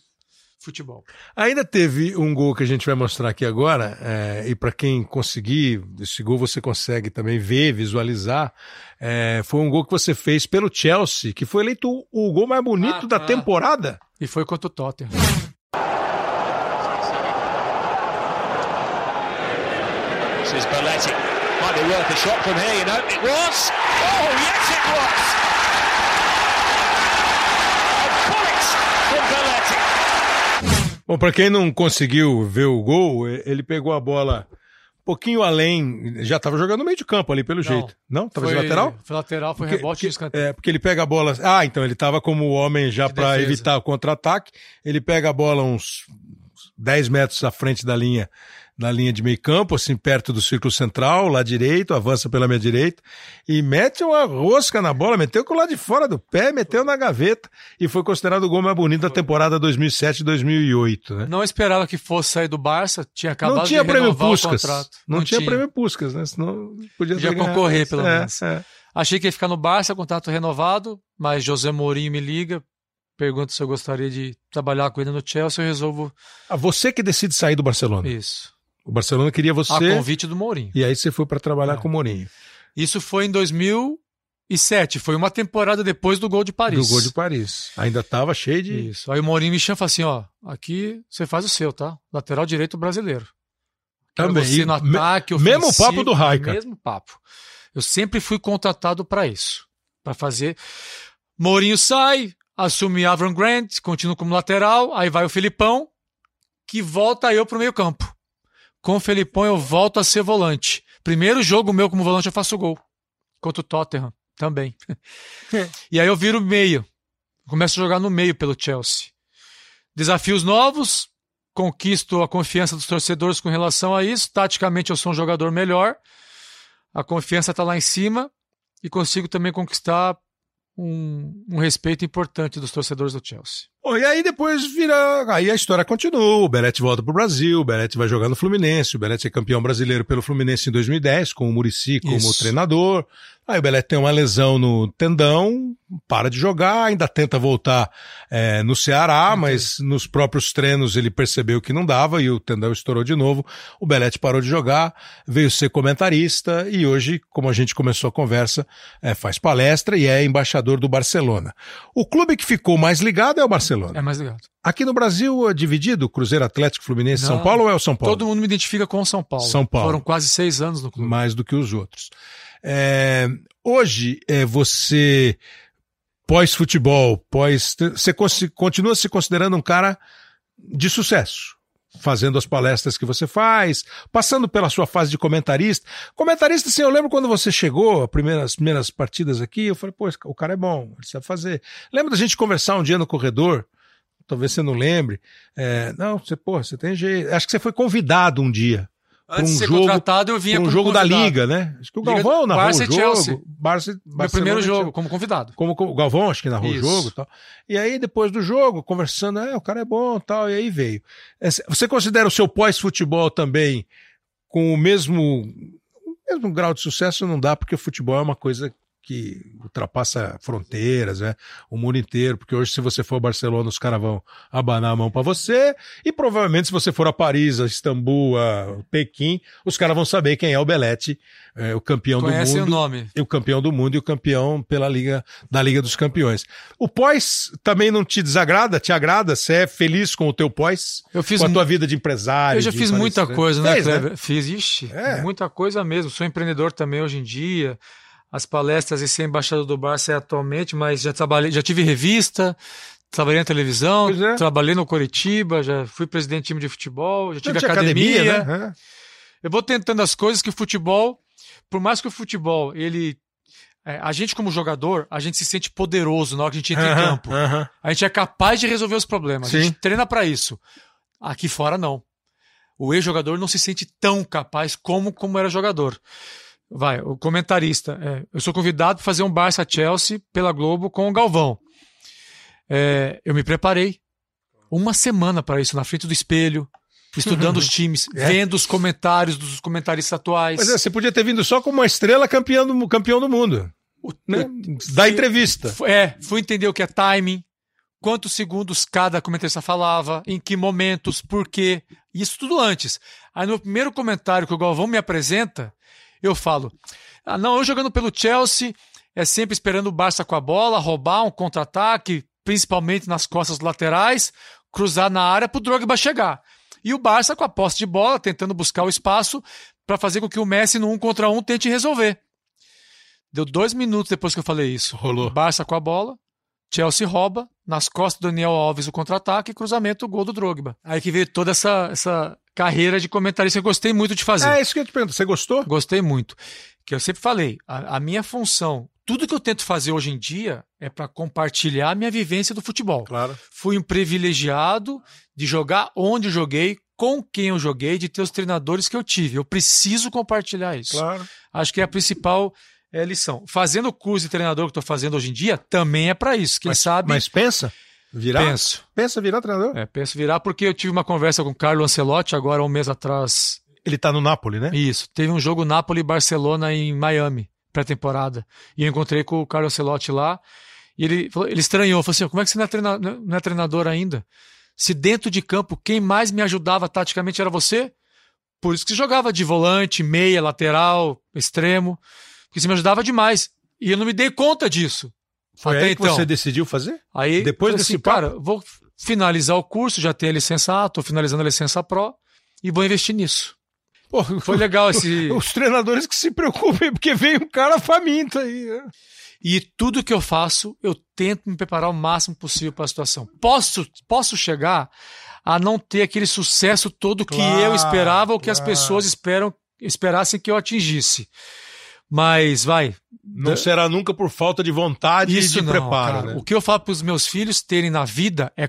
futebol. Ainda teve um gol que a gente vai mostrar aqui agora, é, e para quem conseguir, esse gol você consegue também ver, visualizar. é, foi um gol que você fez pelo Chelsea, que foi eleito o, gol mais bonito Ah, da tá. temporada. E foi contra o Tottenham. This is Balletti. Might be worth a shot from here, you know. It was. Oh, yes, it was. A bullet from Balletti. Bom, para quem não conseguiu ver o gol, ele pegou a bola um pouquinho além, já estava jogando no meio de campo ali, pelo Não. jeito. Não? Estava de lateral? Foi lateral, foi Porque- rebote porque- e escanteio. É, porque ele pega a bola. Ah, então ele estava como homem já De para evitar o contra-ataque. Ele pega a bola uns 10 metros à frente da linha, da linha de meio campo, assim, perto do círculo central, lá direito, avança pela minha direita e mete uma rosca na bola, meteu com o lado de fora do pé, meteu na gaveta e foi considerado o gol mais bonito da temporada 2007-2008, né? Não esperava que fosse sair do Barça, tinha acabado Não tinha de prêmio renovar o Puskas. contrato. Não, tinha, prêmio Puskas, né? Senão podia Podia concorrer, pelo É, menos. é. Achei que ia ficar no Barça, contrato renovado, mas José Mourinho me liga, pergunta se eu gostaria de trabalhar com ele no Chelsea, eu resolvo Ah, você que decide sair do Barcelona. isso. O Barcelona queria A você. convite do Mourinho. E aí você foi para trabalhar É. com o Mourinho. Isso foi em 2007, foi uma temporada depois do gol de Paris. Do gol de Paris. Ainda tava cheio de. Isso. Aí o Mourinho me chama e fala assim, ó, aqui você faz o seu, tá? Lateral direito brasileiro. Quero Também. Você no ataque, mesmo ofensivo, papo do Raika. Mesmo papo. Eu sempre fui contratado para isso, para fazer. Mourinho sai, assume Avram Grant, continua como lateral, aí vai o Felipão, que volta eu pro meio campo. Com o Felipão eu volto a ser volante. Primeiro jogo meu como volante eu faço gol. Contra o Tottenham também. *laughs* e aí eu viro meio. Começo a jogar no meio pelo Chelsea. Desafios novos, conquisto a confiança dos torcedores com relação a isso. Taticamente eu sou um jogador melhor. A confiança está lá em cima e consigo também conquistar um, um respeito importante dos torcedores do Chelsea. Bom, e aí depois vira. Aí a história continua. O Belete volta pro Brasil, o Belete vai jogar no Fluminense. O Belete é campeão brasileiro pelo Fluminense em 2010, com o Murici como Isso. treinador. Aí o Belete tem uma lesão no tendão, para de jogar, ainda tenta voltar é, no Ceará, mas nos próprios treinos ele percebeu que não dava e o tendão estourou de novo. O Belete parou de jogar, veio ser comentarista e hoje, como a gente começou a conversa, é, faz palestra e é embaixador do Barcelona. O clube que ficou mais ligado é o Barcelona. É mais ligado. Aqui no Brasil é dividido, Cruzeiro Atlético, Fluminense, São Não. Paulo ou é o São Paulo? Todo mundo me identifica com o São Paulo. São Paulo. Foram quase seis anos no clube. mais do que os outros. É, hoje, é, você, pós-futebol, pós, você continua se considerando um cara de sucesso, fazendo as palestras que você faz, passando pela sua fase de comentarista. Comentarista, assim, eu lembro quando você chegou, as primeiras, as primeiras partidas aqui, eu falei, pô, o cara é bom, ele sabe fazer. Lembra da gente conversar um dia no corredor? Talvez você não lembre. É, não, você, pô, você tem jeito. Acho que você foi convidado um dia Antes um de ser jogo- contratado, eu vinha um jogo da convidado. Liga, né? Acho que o Galvão narrou Barça o e jogo. Chelsea. Barça, Meu primeiro jogo, como convidado. Como como o Galvão, acho que narrou Isso. o jogo e tal. E aí, depois do jogo, conversando, é, o cara é bom tal, e aí veio. Você considera o seu pós-futebol também com o mesmo, o mesmo grau de sucesso? Não dá, porque o futebol é uma coisa que ultrapassa fronteiras, né? O mundo inteiro, porque hoje se você for a Barcelona, os caras vão abanar a mão para você, e provavelmente se você for a Paris, a Istambul, a Pequim, os caras vão saber quem é o Belete, é, o campeão do Conhecem mundo o nome. e o campeão do mundo e o campeão pela Liga da Liga dos Campeões. O pós também não te desagrada? Te agrada? Você é feliz com o teu pós? Eu fiz com a tua vida de empresário? Eu já fiz muita coisa, né, Fez, Kleber? Fiz, ixi, É. muita coisa mesmo. Sou empreendedor também hoje em dia. As palestras e ser embaixador do Barça é atualmente, mas já trabalhei, já tive revista, trabalhei na televisão, é. trabalhei no Coritiba, já fui presidente de time de futebol, já tive tinha academia. né? Eu vou tentando as coisas que o futebol, por mais que o futebol, ele. é, a gente, como jogador, a gente se sente poderoso na hora que a gente entra em Aham, campo. aham. A gente é capaz de resolver os problemas. A Sim. gente treina pra isso. Aqui fora, não. O ex-jogador não se sente tão capaz como, como era jogador. Vai, o comentarista. é, eu sou convidado para fazer um Barça-Chelsea pela Globo com o Galvão. É, eu me preparei uma semana para isso, na frente do espelho, estudando os *laughs* times, É? vendo os comentários dos comentaristas atuais. Mas é, você podia ter vindo só como uma estrela campeão do, campeão do mundo. Né? Da entrevista. Fu- É, fui entender o que é timing, quantos segundos cada comentarista falava, em que momentos, por quê. Isso tudo antes. Aí no primeiro comentário que o Galvão me apresenta, eu falo: ah, não, eu jogando pelo Chelsea, é sempre esperando o Barça com a bola, roubar um contra-ataque, principalmente nas costas laterais, cruzar na área para o Drogba chegar. E o Barça com a posse de bola, tentando buscar o espaço para fazer com que o Messi no um contra um tente resolver. Deu dois minutos depois que eu falei isso. Rolou. Barça com a bola, Chelsea rouba, nas costas do Daniel Alves o contra-ataque, cruzamento, gol do Drogba. Aí que veio toda essa, essa carreira de comentarista que eu gostei muito de fazer. É isso que eu te pergunto. Você gostou? Gostei muito. Que eu sempre falei, a, a minha função, tudo que eu tento fazer hoje em dia é para compartilhar a minha vivência do futebol. Claro. Fui um privilegiado de jogar onde joguei, com quem eu joguei, de ter os treinadores que eu tive. Eu preciso compartilhar isso. Claro. Acho que é a principal é, lição. Fazendo o curso de treinador que estou fazendo hoje em dia, também é para isso. Quem mas, sabe, Mas pensa? Virar? penso. Pensa virar treinador? É, penso virar, porque eu tive uma conversa com o Carlo Ancelotti agora um mês atrás. Ele tá no Napoli, né? Isso. Teve um jogo Napoli e Barcelona em Miami, pré-temporada. E eu encontrei com o Carlo Ancelotti lá. E ele, falou- ele estranhou, falou assim: como é que você não é, treina- não é treinador ainda? Se dentro de campo quem mais me ajudava taticamente era você? Por isso que você jogava de volante, meia, lateral, extremo. Porque você me ajudava demais. E eu não me dei conta disso. Foi Até aí que então. você decidiu fazer? Aí, Depois desse assim, papo? cara, vou finalizar o curso, já tenho a licença A, tô finalizando a licença Pro e vou investir nisso. Pô, Foi legal esse. *laughs* Os treinadores que se preocupem, porque veio um cara faminto aí. né? E tudo que eu faço, eu tento me preparar o máximo possível para a situação. Posso, posso chegar a não ter aquele sucesso todo que Claro, eu esperava ou que as claro. pessoas esperam, esperassem que eu atingisse. Mas vai. Não Da- será nunca por falta de vontade Isso e de não, preparo. cara. né? O que eu falo para os meus filhos terem na vida é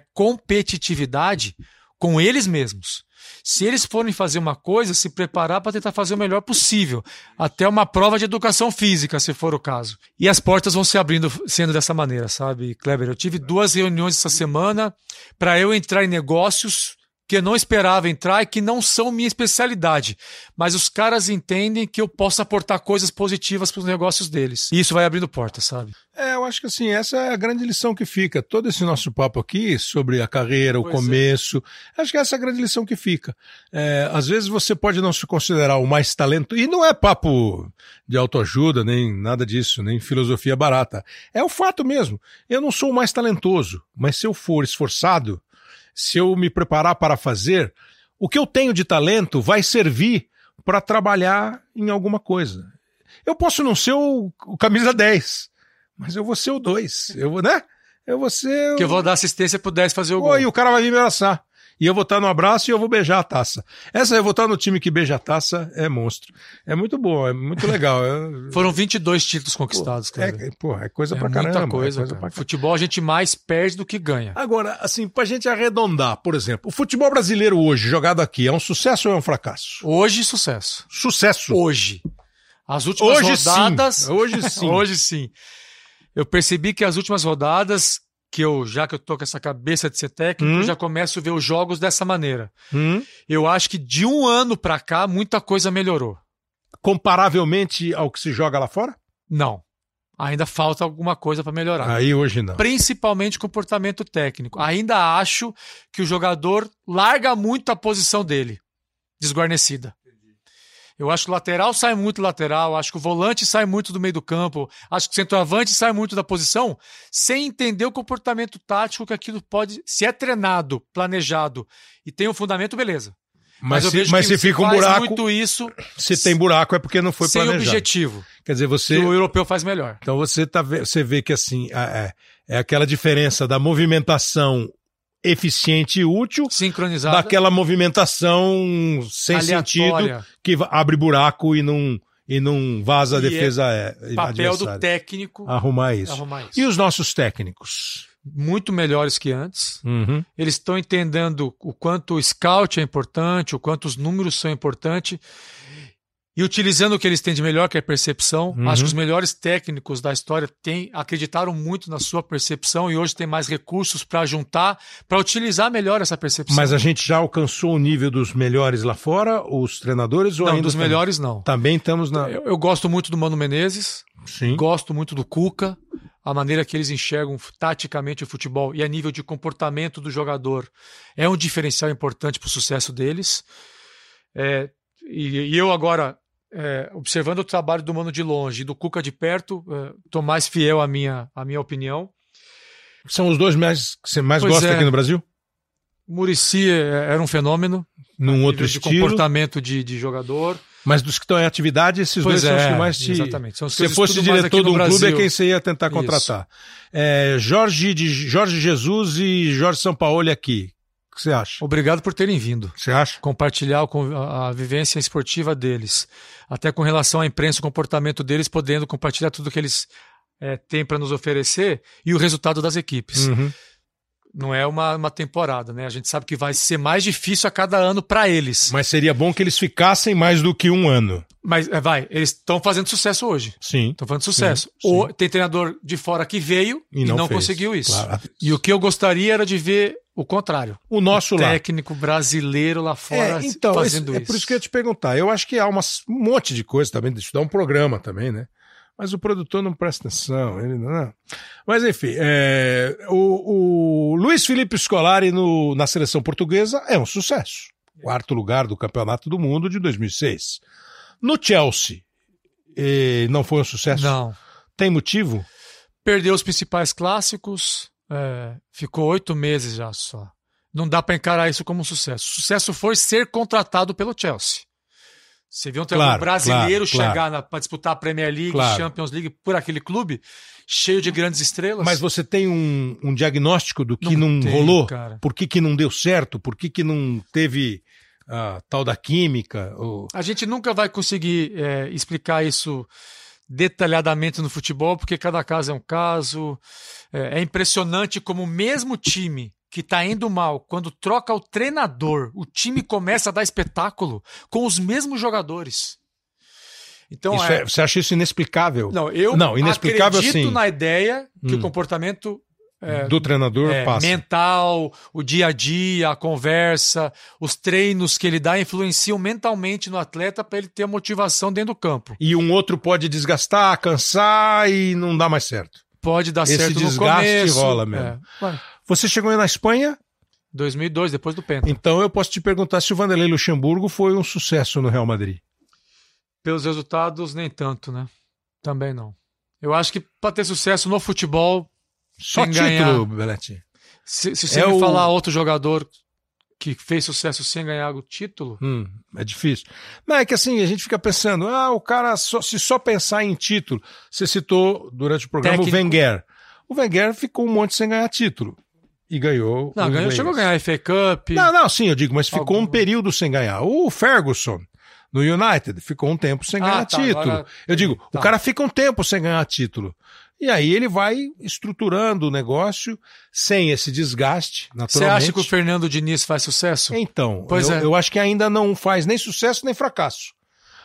competitividade com eles mesmos. Se eles forem fazer uma coisa, se preparar para tentar fazer o melhor possível, até uma prova de educação física, se for o caso. E as portas vão se abrindo sendo dessa maneira, sabe, Kleber? Eu tive duas reuniões essa semana para eu entrar em negócios que eu não esperava entrar e que não são minha especialidade. Mas os caras entendem que eu posso aportar coisas positivas para os negócios deles. E isso vai abrindo portas, sabe? É, eu acho que assim, essa é a grande lição que fica. Todo esse nosso papo aqui sobre a carreira, o Pois é. começo, acho que essa é a grande lição que fica. É, às vezes você pode não se considerar o mais talento, e não é papo de autoajuda, nem nada disso, nem filosofia barata. É o fato mesmo. Eu não sou o mais talentoso, mas se eu for esforçado, se eu me preparar para fazer, o que eu tenho de talento vai servir para trabalhar em alguma coisa. Eu posso não ser o, o camisa 10, mas eu vou ser o 2. Eu vou, né? Eu vou ser. o- Que eu vou dar assistência pro 10 fazer o gol. Pô, e o cara vai me abraçar. E eu vou estar no abraço e eu vou beijar a taça. Essa eu vou estar no time que beija a taça é monstro. É muito bom, é muito legal. É, *laughs* Foram 22 títulos conquistados, Kleber. é, pô, é coisa É pra muita caramba. coisa, é coisa cara. pra. Futebol a gente mais perde do que ganha. Agora, assim, pra gente arredondar, por exemplo, o futebol brasileiro hoje, jogado aqui, é um sucesso ou é um fracasso? Hoje, sucesso. Sucesso. Hoje. As últimas Hoje rodadas. sim. Hoje sim. *laughs* Hoje sim. Eu percebi que as últimas rodadas, que eu, já que eu tô com essa cabeça de ser técnico, Hum. já começo a ver os jogos dessa maneira. Hum? Eu acho que de um ano pra cá, muita coisa melhorou. Comparavelmente ao que se joga lá fora? Não. Ainda falta alguma coisa pra melhorar. Aí hoje não. Principalmente comportamento técnico. Ainda acho que o jogador larga muito a posição dele, desguarnecida. Eu acho que o lateral sai muito lateral, acho que o volante sai muito do meio do campo, acho que o centroavante sai muito da posição, sem entender o comportamento tático que aquilo pode. Se é treinado, planejado e tem um fundamento, beleza. Mas, eu se, vejo mas que se fica um buraco, muito isso se tem buraco é porque não foi sem planejado. objetivo. Quer dizer, você. Que o europeu faz melhor. Então você, tá, você vê que assim, é, é aquela diferença da movimentação eficiente e útil Sincronizado. daquela movimentação sem sentido aleatória. que va- abre buraco e não, e não vaza a E é defesa é, Papel do adversária. técnico Arrumar isso. arrumar isso. E os nossos técnicos? Muito melhores que antes. Uhum. Eles estão entendendo o quanto o scout é importante, o quanto os números são importantes. E utilizando o que eles têm de melhor, que é a percepção, Uhum. acho que os melhores técnicos da história têm, acreditaram muito na sua percepção e hoje tem mais recursos para juntar, para utilizar melhor essa percepção. Mas a gente já alcançou o nível dos melhores lá fora, os treinadores, ou não, ainda dos tam- melhores não. Também estamos na. Eu, eu gosto muito do Mano Menezes, Sim. gosto muito do Cuca, a maneira que eles enxergam taticamente o futebol e a nível de comportamento do jogador é um diferencial importante para o sucesso deles. É, e, e eu agora, é, observando o trabalho do Mano de longe e do Cuca de perto, estou mais fiel à minha, à minha opinião. São os dois mais, que você mais Pois gosta é. aqui no Brasil? Murici era um fenômeno. Num outro de estilo. comportamento de, de jogador. Mas dos que estão em atividade, esses Pois dois são os é, que mais te. exatamente. São os que Se fosse diretor de um no clube, é Brasil. quem você ia tentar contratar. É, Jorge, de, Jorge Jesus e Jorge Sampaoli aqui. O que você acha? Obrigado por terem vindo. Você acha? compartilhar a, vivência esportiva deles, até com relação à imprensa, o comportamento deles, podendo compartilhar tudo que eles eh, têm para nos oferecer e o resultado das equipes. Uhum. Não é uma, uma temporada, né? A gente sabe que vai ser mais difícil a cada ano para eles. Mas seria bom que eles ficassem mais do que um ano. Mas eh, vai, eles estão fazendo sucesso hoje. Sim. Estão fazendo sucesso. sim. Ou tem treinador de fora que veio E e não não, conseguiu isso. Claro. E o que eu gostaria era de ver o contrário. O nosso o lá. técnico brasileiro lá fora É, então, fazendo esse- isso. é por isso que eu ia te perguntar. Eu acho que há umas- um monte de coisa também, deixa eu dar um programa também, né? Mas o produtor não presta atenção. Ele não... Mas enfim, é, o, o Luiz Felipe Scolari no, na seleção portuguesa é um sucesso. Quarto lugar do Campeonato do Mundo de 2006. No Chelsea, eh, não foi um sucesso? Não. Tem motivo? perdeu os principais clássicos, é, ficou oito meses já só. Não dá para encarar isso como um sucesso. O sucesso foi ser contratado pelo Chelsea. Você viu um Claro, brasileiro claro, chegar para disputar a Premier League, Claro. Champions League por aquele clube, cheio de grandes estrelas. Mas você tem um, um diagnóstico do que não, Não tem, rolou? cara. Por que, que não deu certo? Por que, que não teve a tal da química? Ou... A gente nunca vai conseguir é, explicar isso detalhadamente no futebol, porque cada caso é um caso. É, é impressionante como o mesmo time que tá indo mal, quando troca o treinador, o time começa a dar espetáculo com os mesmos jogadores. Então, é... É, você acha isso inexplicável? Não, eu não, inexplicável acredito sim. na ideia que hum. o comportamento é, do treinador é, passa. mental, o dia a dia, a conversa, os treinos que ele dá influenciam mentalmente no atleta para ele ter a motivação dentro do campo. E um outro pode desgastar, cansar e não dá mais certo. Pode dar Esse certo desgaste no começo. rola mesmo. É. Você chegou aí na Espanha? 2002, depois do Penta. Então eu posso te perguntar se o Vanderlei Luxemburgo foi um sucesso no Real Madrid. Pelos resultados, nem tanto, né? Também não. Eu acho que para ter sucesso no futebol, só sem título, ganhar. Belletti. Se, se você É me o- falar outro jogador que fez sucesso sem ganhar o título, Hum, é difícil. Não, é que assim, a gente fica pensando, ah, o cara, só, se só pensar em título, você citou durante o programa Técnico. o Wenger. O Wenger ficou um monte sem ganhar título. E ganhou. não, ganhou, chegou a ganhar a FA Cup. Não, não, sim, eu digo, mas ficou um Algum- período sem ganhar. O Ferguson, no United, ficou um tempo sem Ah, ganhar tá, título. agora- Eu digo, Tá. o cara fica um tempo sem ganhar título. E aí ele vai estruturando o negócio sem esse desgaste, Você naturalmente. acha que o Fernando Diniz faz sucesso? Então, Pois eu, é. eu acho que ainda não faz nem sucesso nem fracasso.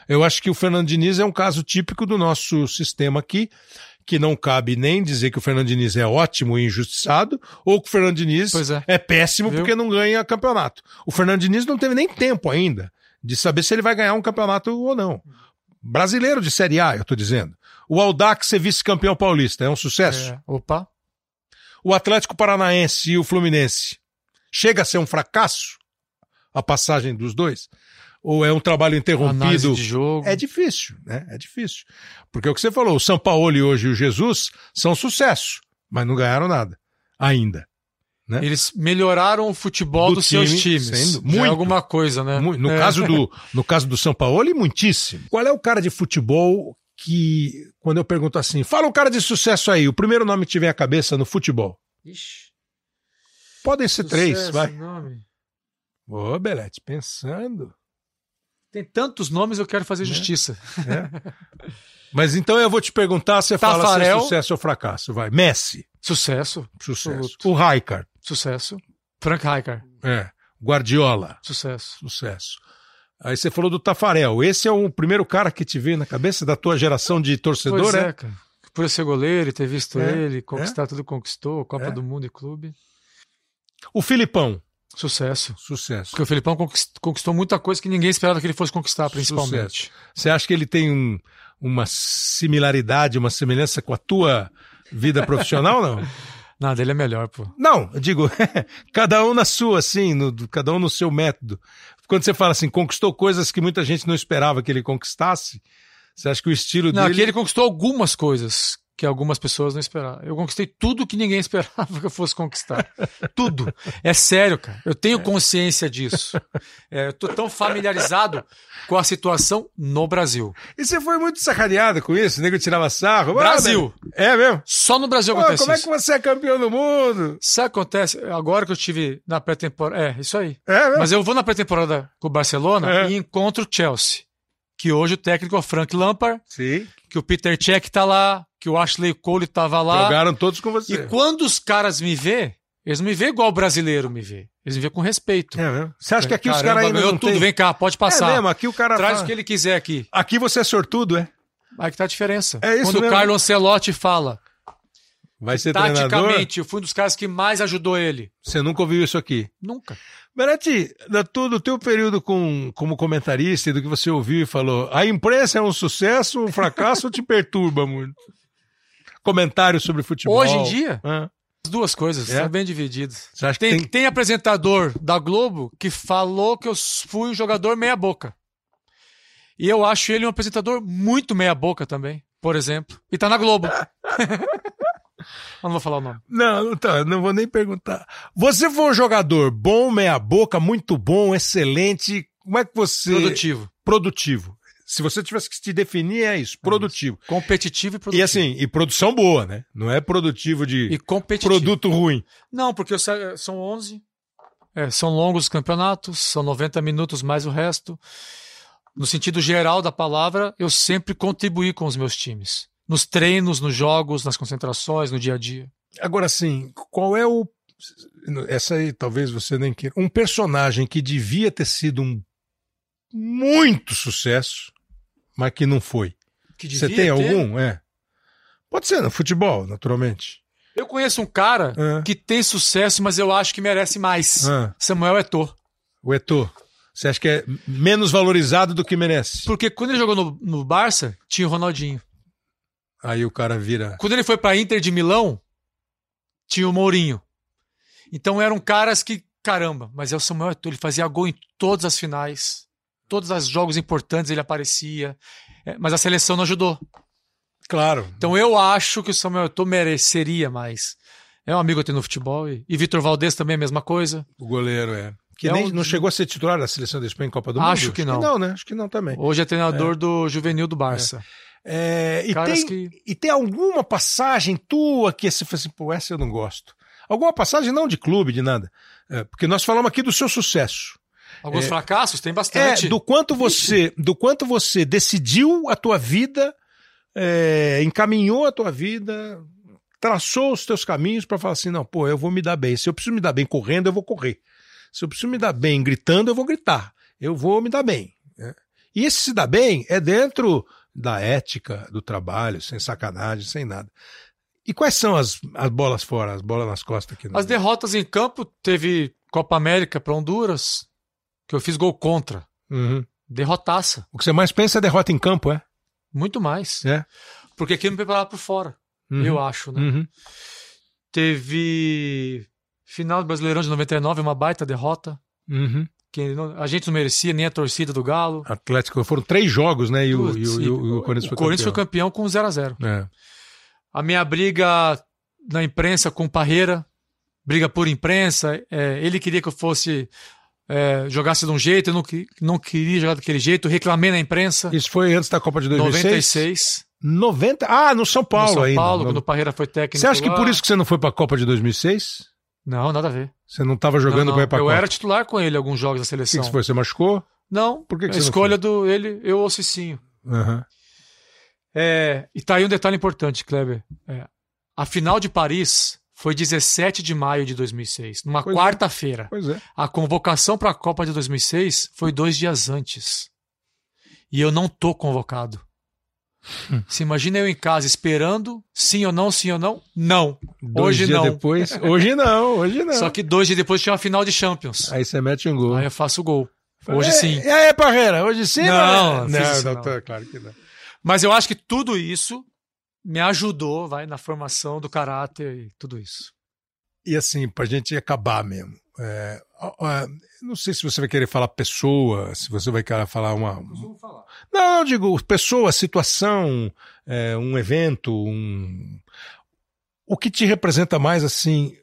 Eu acho que o Fernando Diniz é um caso típico do nosso sistema aqui, que não cabe nem dizer que o Fernando Diniz é ótimo e injustiçado, ou que o Fernando Diniz Pois é. péssimo Viu? porque não ganha campeonato. O Fernando Diniz não teve nem tempo ainda de saber se ele vai ganhar um campeonato ou não. Brasileiro de Série A, eu tô dizendo. O Aldax ser vice-campeão paulista é um sucesso? É, Opa. O Atlético Paranaense e o Fluminense chega a ser um fracasso a passagem dos dois? Ou é um trabalho interrompido? de jogo. É difícil, né? É difícil. Porque é o que você falou, o São Paulo e hoje o Jesus são sucesso, mas não ganharam nada ainda. né? Eles melhoraram o futebol Do dos seus time, times. sendo- Já é muito. alguma coisa, né? No, É. caso do, *laughs* no caso do São Paulo, muitíssimo. Qual é o cara de futebol que, quando eu pergunto assim, fala um cara de sucesso aí, o primeiro nome que tiver à cabeça no futebol? Ixi, Podem ser três, sucesso, vai. nome. Ô, Belete, pensando. Tem tantos nomes, eu quero Né? fazer justiça. Mas então eu vou te perguntar, você fala se é Tafarel. sucesso ou fracasso, vai. Messi, Sucesso, sucesso. O Raikar, sucesso. Frank Rijkaard, é. Guardiola, sucesso. sucesso. Aí você falou do Tafarel. Esse é o primeiro cara que te veio na cabeça da tua geração de torcedor, Pois é? é, cara. Por ser goleiro e ter visto É, ele, conquistar tudo que conquistou, Copa É. do Mundo e clube. O Filipão, Sucesso. sucesso. Porque o conquist- conquistou muita coisa que ninguém esperava que ele fosse conquistar, principalmente. Você acha que ele tem um- uma similaridade, uma semelhança com a tua vida profissional, não? *laughs* Nada, ele é melhor, pô. Não, eu digo, *laughs* cada um na sua, assim, no- cada um no seu método. Quando você fala assim, conquistou coisas que muita gente não esperava que ele conquistasse, você acha que o estilo Não, dele... aqui ele conquistou algumas coisas que algumas pessoas não esperavam. Eu conquistei tudo que ninguém *laughs* esperava que eu fosse conquistar. tudo. É sério, cara. Eu tenho consciência disso. É, eu tô tão familiarizado com a situação no Brasil. E você foi muito sacaneado com isso? O nego tirava sarro? Brasil. É mesmo? Só no Brasil Pô, acontece como é que isso. você é campeão do mundo? Sabe o que acontece? Agora que eu tive na pré-temporada. É, isso aí. É mesmo? Mas eu vou na pré-temporada com o Barcelona É. e encontro o Chelsea. Que hoje o técnico é o Frank Lampard, Sim. que o Peter Cech tá lá, que o Ashley Cole tava lá. Jogaram todos com você. E quando os caras me vê, eles não me vê igual o brasileiro me vê. Eles me vê com respeito. É mesmo? Você acha que aqui os Caramba, caras ainda ganhou não tudo, tem... vem cá, pode passar. É mesmo, aqui o cara Traz fala- o que ele quiser aqui. Aqui você é sortudo, é? Aí que tá a diferença. É isso Quando mesmo. o Carlo Ancelotti fala, Vai ser treinador? taticamente, eu fui um dos caras que mais ajudou ele. Você nunca ouviu isso aqui? Nunca. Beretti, da tu- do teu período com, como comentarista e do que você ouviu e falou, a imprensa é um sucesso, um fracasso ou te perturba muito? Comentários sobre futebol. Hoje em dia? As duas coisas, É? são bem que Tem, tem... tem apresentador da Globo que falou que eu fui um jogador meia-boca. E eu acho ele um apresentador muito meia-boca também, por exemplo. E tá na Globo. *laughs* eu não vou falar o nome. Não, não, tá, não vou nem perguntar. Você foi um jogador bom, meia boca, muito bom, excelente. Como é que você... Produtivo. Produtivo. Se você tivesse que se definir, é isso, produtivo. Competitivo e produtivo. E assim, e produção boa, né? Não é produtivo de E competitivo. produto ruim. Não, porque são 11. É, são longos os campeonatos, são 90 minutos mais o resto. No sentido geral da palavra, eu sempre contribuí com os meus times. Nos treinos, nos jogos, nas concentrações, no dia a dia. Agora sim, qual é o Essa aí talvez você nem queira. Um personagem que devia ter sido um muito sucesso, mas que não foi. Que Você tem ter. algum? É. Pode ser no futebol, naturalmente. Eu conheço um cara É. que tem sucesso, mas eu acho que merece mais. Ah. Samuel Eto'o. O Eto'o. Você acha que é menos valorizado do que merece? Porque quando ele jogou no, no Barça, tinha o Ronaldinho. Aí o cara vira. Quando ele foi pra Inter de Milão, tinha o Mourinho. Então eram caras que, caramba, mas é o Samuel Eto'o, ele fazia gol em todas as finais. Todos os jogos importantes ele aparecia. É, mas a seleção não ajudou. Claro. Então eu acho que o Samuel Eto'o mereceria mais. É um amigo que eu tenho no futebol. E, e Vitor Valdez também, a mesma coisa. O goleiro é. Que É nem, um- não chegou a ser titular da seleção da Espanha em Copa do Acho Mundo? que não. não, né? Acho que não também. Hoje é treinador do juvenil do Barça. É, e, Caras tem, que- e tem alguma passagem tua que você fala assim, pô, essa eu não gosto. Alguma passagem não de clube, de nada. É, porque nós falamos aqui do seu sucesso. Alguns É. fracassos, tem É, bastante. do quanto você, do quanto você decidiu a tua vida, é, encaminhou a tua vida, traçou os teus caminhos para falar assim, não, pô, eu vou me dar bem. Se eu preciso me dar bem correndo, eu vou correr. Se eu preciso me dar bem gritando, eu vou gritar. Eu vou me dar bem. né? E esse se dar bem é dentro da ética do trabalho, sem sacanagem, sem nada. E quais são as, as bolas fora, as bolas nas costas aqui? As derrotas em campo, teve Copa América para Honduras, que eu fiz gol contra. Uhum. Derrotaça. O que você mais pensa é derrota em campo, é? Muito mais. É. Porque aqui me preparava por fora, Uhum. eu acho, né? Uhum. Teve final do Brasileirão de 99, uma baita derrota. Uhum. Que não- a gente não merecia, nem a torcida do Galo. Atlético, foram três jogos, né? E o, e o, e o, e o Corinthians foi o Corinthians foi campeão. campeão com 0 a 0 É. A minha briga na imprensa com o Parreira, briga por imprensa, é, ele queria que eu fosse é, jogasse de um jeito, eu não, que- não queria jogar daquele jeito, reclamei na imprensa. Isso foi antes da Copa de 2006? 96, 90? Ah, no São Paulo no São ainda. Paulo, No- quando o Parreira foi técnico. Você acha que lá. por isso que você não foi pra Copa de 2006? Não, nada a ver. Você não estava jogando Não, não. pra eu era titular com ele em alguns jogos da O que, seleção. que você foi? Você machucou? Não, Por que que a escolha do ele, eu ou o Cicinho. Aham. É, e tá aí um detalhe importante, Kleber. É, a final de Paris foi 17 de maio de 2006, numa é. quarta-feira. Pois é. A convocação para a Copa de 2006 foi dois dias antes. E eu não tô convocado. Hum. Se imagina eu em casa esperando, sim ou não, sim ou não? Não. Dois Hoje dias não. depois. Hoje não, hoje não. Só que dois dias depois tinha uma final de Champions. Aí você mete um gol. Aí eu faço o gol. Hoje É, sim. E aí, Parreira? Hoje sim? Não, não, não, isso não, não. claro que não. Mas eu acho que tudo isso me ajudou, vai, na formação do caráter e tudo isso. E assim, pra gente acabar mesmo. É, não sei se você vai querer falar pessoa, se você vai querer falar uma. Não, eu digo pessoa, situação, é, um evento, um. O que te representa mais assim.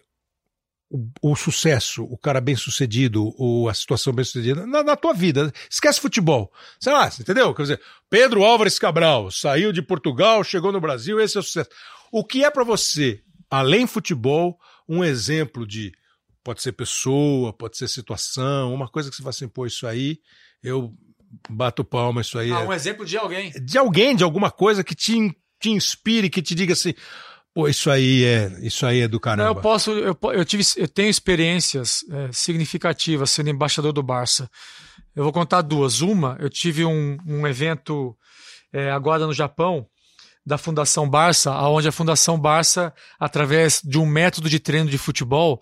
O, o sucesso, o cara bem sucedido, ou a situação bem sucedida na, na tua vida. Esquece futebol. Sei lá, entendeu? Quer dizer, Pedro Álvares Cabral saiu de Portugal, chegou no Brasil, esse é o sucesso. O que é pra você, além futebol, um exemplo de pode ser pessoa, pode ser situação, uma coisa que você fala assim, pô, isso aí eu bato palma, isso aí Ah, é um exemplo de alguém. de alguém, de alguma coisa que te, te inspire, que te diga assim, pô, isso aí é, isso aí é do Não, caramba. eu posso, eu, eu tive, eu tenho experiências é, significativas sendo embaixador do Barça. Eu vou contar duas. Uma, eu tive um, um evento é, agora no Japão da Fundação Barça, aonde a Fundação Barça, através de um método de treino de futebol,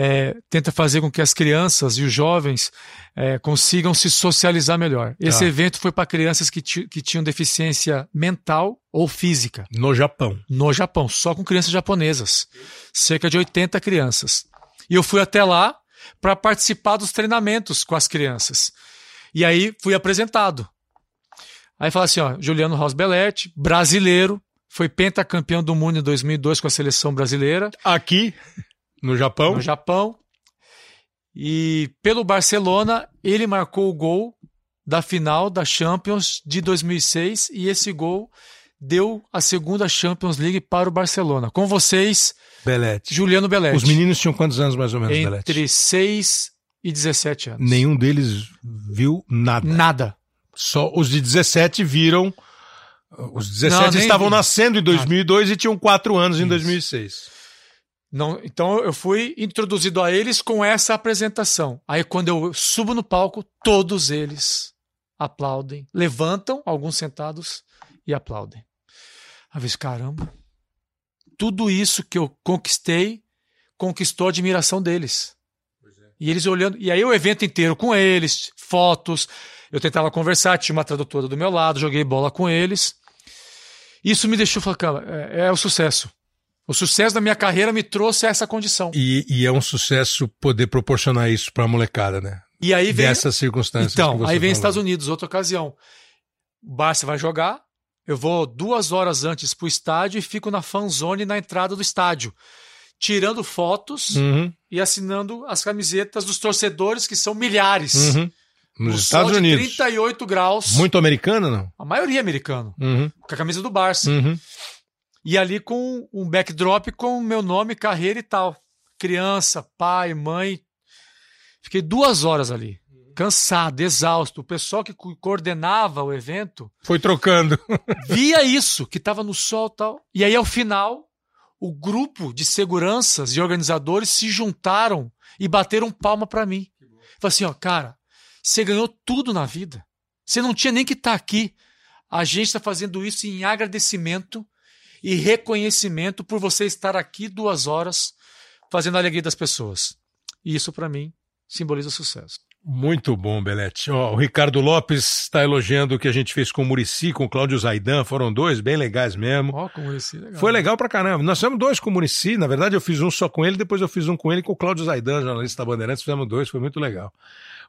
é, tenta fazer com que as crianças e os jovens é, consigam se socializar melhor. Esse Tá. evento foi para crianças que, que tinham deficiência mental ou física No Japão. no Japão, só com crianças japonesas. Cerca de 80 crianças. E eu fui até lá para participar dos treinamentos com as crianças. E aí fui apresentado. Aí fala assim, ó, Juliano Ross Belletti, brasileiro, foi pentacampeão do mundo em 2002 com a seleção brasileira, Aqui, no Japão, no Japão. E pelo Barcelona, ele marcou o gol da final da Champions de 2006 e esse gol deu a segunda Champions League para o Barcelona. Com vocês, Belete. Juliano Belletti. Os meninos tinham quantos anos mais ou menos, Belete? entre 6 e 17 anos. Nenhum deles viu nada. Nada. Só os de 17 viram. Os 17 Não, estavam vi. nascendo em 2002 e tinham 4 anos em 2006. Não, então eu fui introduzido a eles com essa apresentação. Aí quando eu subo no palco, todos eles aplaudem, levantam, alguns sentados e aplaudem. Aí eu caramba, tudo isso que eu conquistei conquistou a admiração deles. E eles olhando, e aí o evento inteiro com eles, fotos, eu tentava conversar, tinha uma tradutora do meu lado, joguei bola com eles. Isso me deixou falar, cara, é, é o sucesso. O sucesso da minha carreira me trouxe a essa condição. E, e é um sucesso poder proporcionar isso para a molecada, né? E aí vem. Dessas circunstâncias. Então, aí vem falou. Estados Unidos, outra ocasião. O Barça vai jogar, eu vou duas horas antes pro estádio e fico na fanzone na entrada do estádio, tirando fotos uhum. e assinando as camisetas dos torcedores, que são milhares. Uhum. Nos Estados Unidos. 38 graus. Muito americano, não? A maioria é americano. Uhum. Com a camisa do Barça. Uhum. E ali com um backdrop com meu nome, carreira e tal. Criança, pai, mãe. Fiquei duas horas ali. Cansado, exausto. O pessoal que coordenava o evento. Foi trocando. *laughs* via isso, que estava no sol e tal. E aí, ao final, o grupo de seguranças e organizadores se juntaram e bateram palma para mim. Falei assim, ó, cara, você ganhou tudo na vida. Você não tinha nem que estar tá aqui. A gente está fazendo isso em agradecimento e reconhecimento por você estar aqui duas horas fazendo a alegria das pessoas. E isso, para mim, simboliza sucesso. Muito bom, Belete. O Ricardo Lopes está elogiando o que a gente fez com o Murici, com o Cláudio Zaidan. Foram dois bem legais mesmo. Ó, com o Murici, legal. Foi legal pra caramba. Nós fizemos dois com o Murici. Na verdade, eu fiz um só com ele, depois eu fiz um com ele com o Cláudio Zaidan, jornalista da Bandeirantes. Fizemos dois, foi muito legal.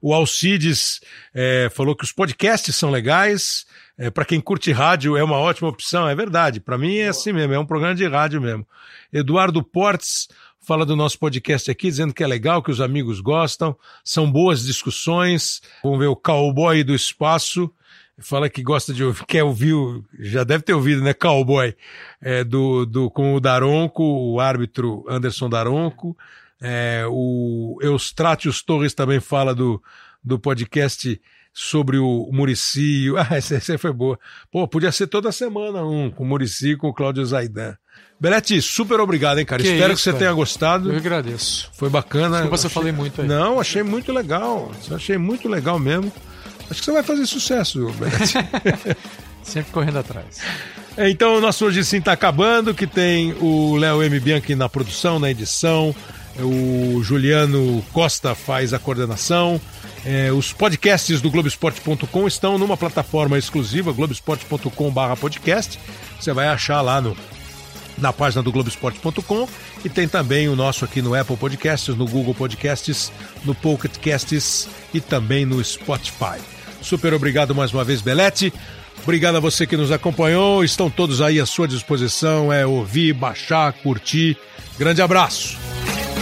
O Alcides é, falou que os podcasts são legais. É, para quem curte rádio é uma ótima opção, é verdade. Para mim é assim mesmo, é um programa de rádio mesmo. Eduardo Portes fala do nosso podcast aqui, dizendo que é legal, que os amigos gostam, são boas discussões. Vamos ver o Cowboy do Espaço, fala que gosta de ouvir, quer ouvir, já deve ter ouvido, né, Cowboy, é, do, do, com o Daronco, o árbitro Anderson Daronco. É, o Eustratius Torres também fala do, do podcast sobre o Murici. *laughs* Ah, essa, essa foi boa. Pô, podia ser toda semana um com o Murici com o Cláudio Zaidan. Belete, super obrigado, hein, cara. Que Espero isso, que você cara. tenha gostado. Eu agradeço. Foi bacana. Desculpa se eu achei... falei muito aí. Não, achei muito legal. Achei muito legal mesmo. Acho que você vai fazer sucesso, Belete. *laughs* Sempre correndo atrás. Então, o nosso Hoje Sim está acabando, que tem o Léo M. Bianchi na produção, na edição, o Juliano Costa faz a coordenação. É, os podcasts do Globoesporte.com estão numa plataforma exclusiva, globesport.com/podcast. Você vai achar lá no, na página do Globoesporte.com e tem também o nosso aqui no Apple Podcasts, no Google Podcasts, no Pocket Casts e também no Spotify. Super obrigado mais uma vez, Belete. Obrigado a você que nos acompanhou. Estão todos aí à sua disposição. É ouvir, baixar, curtir. Grande abraço.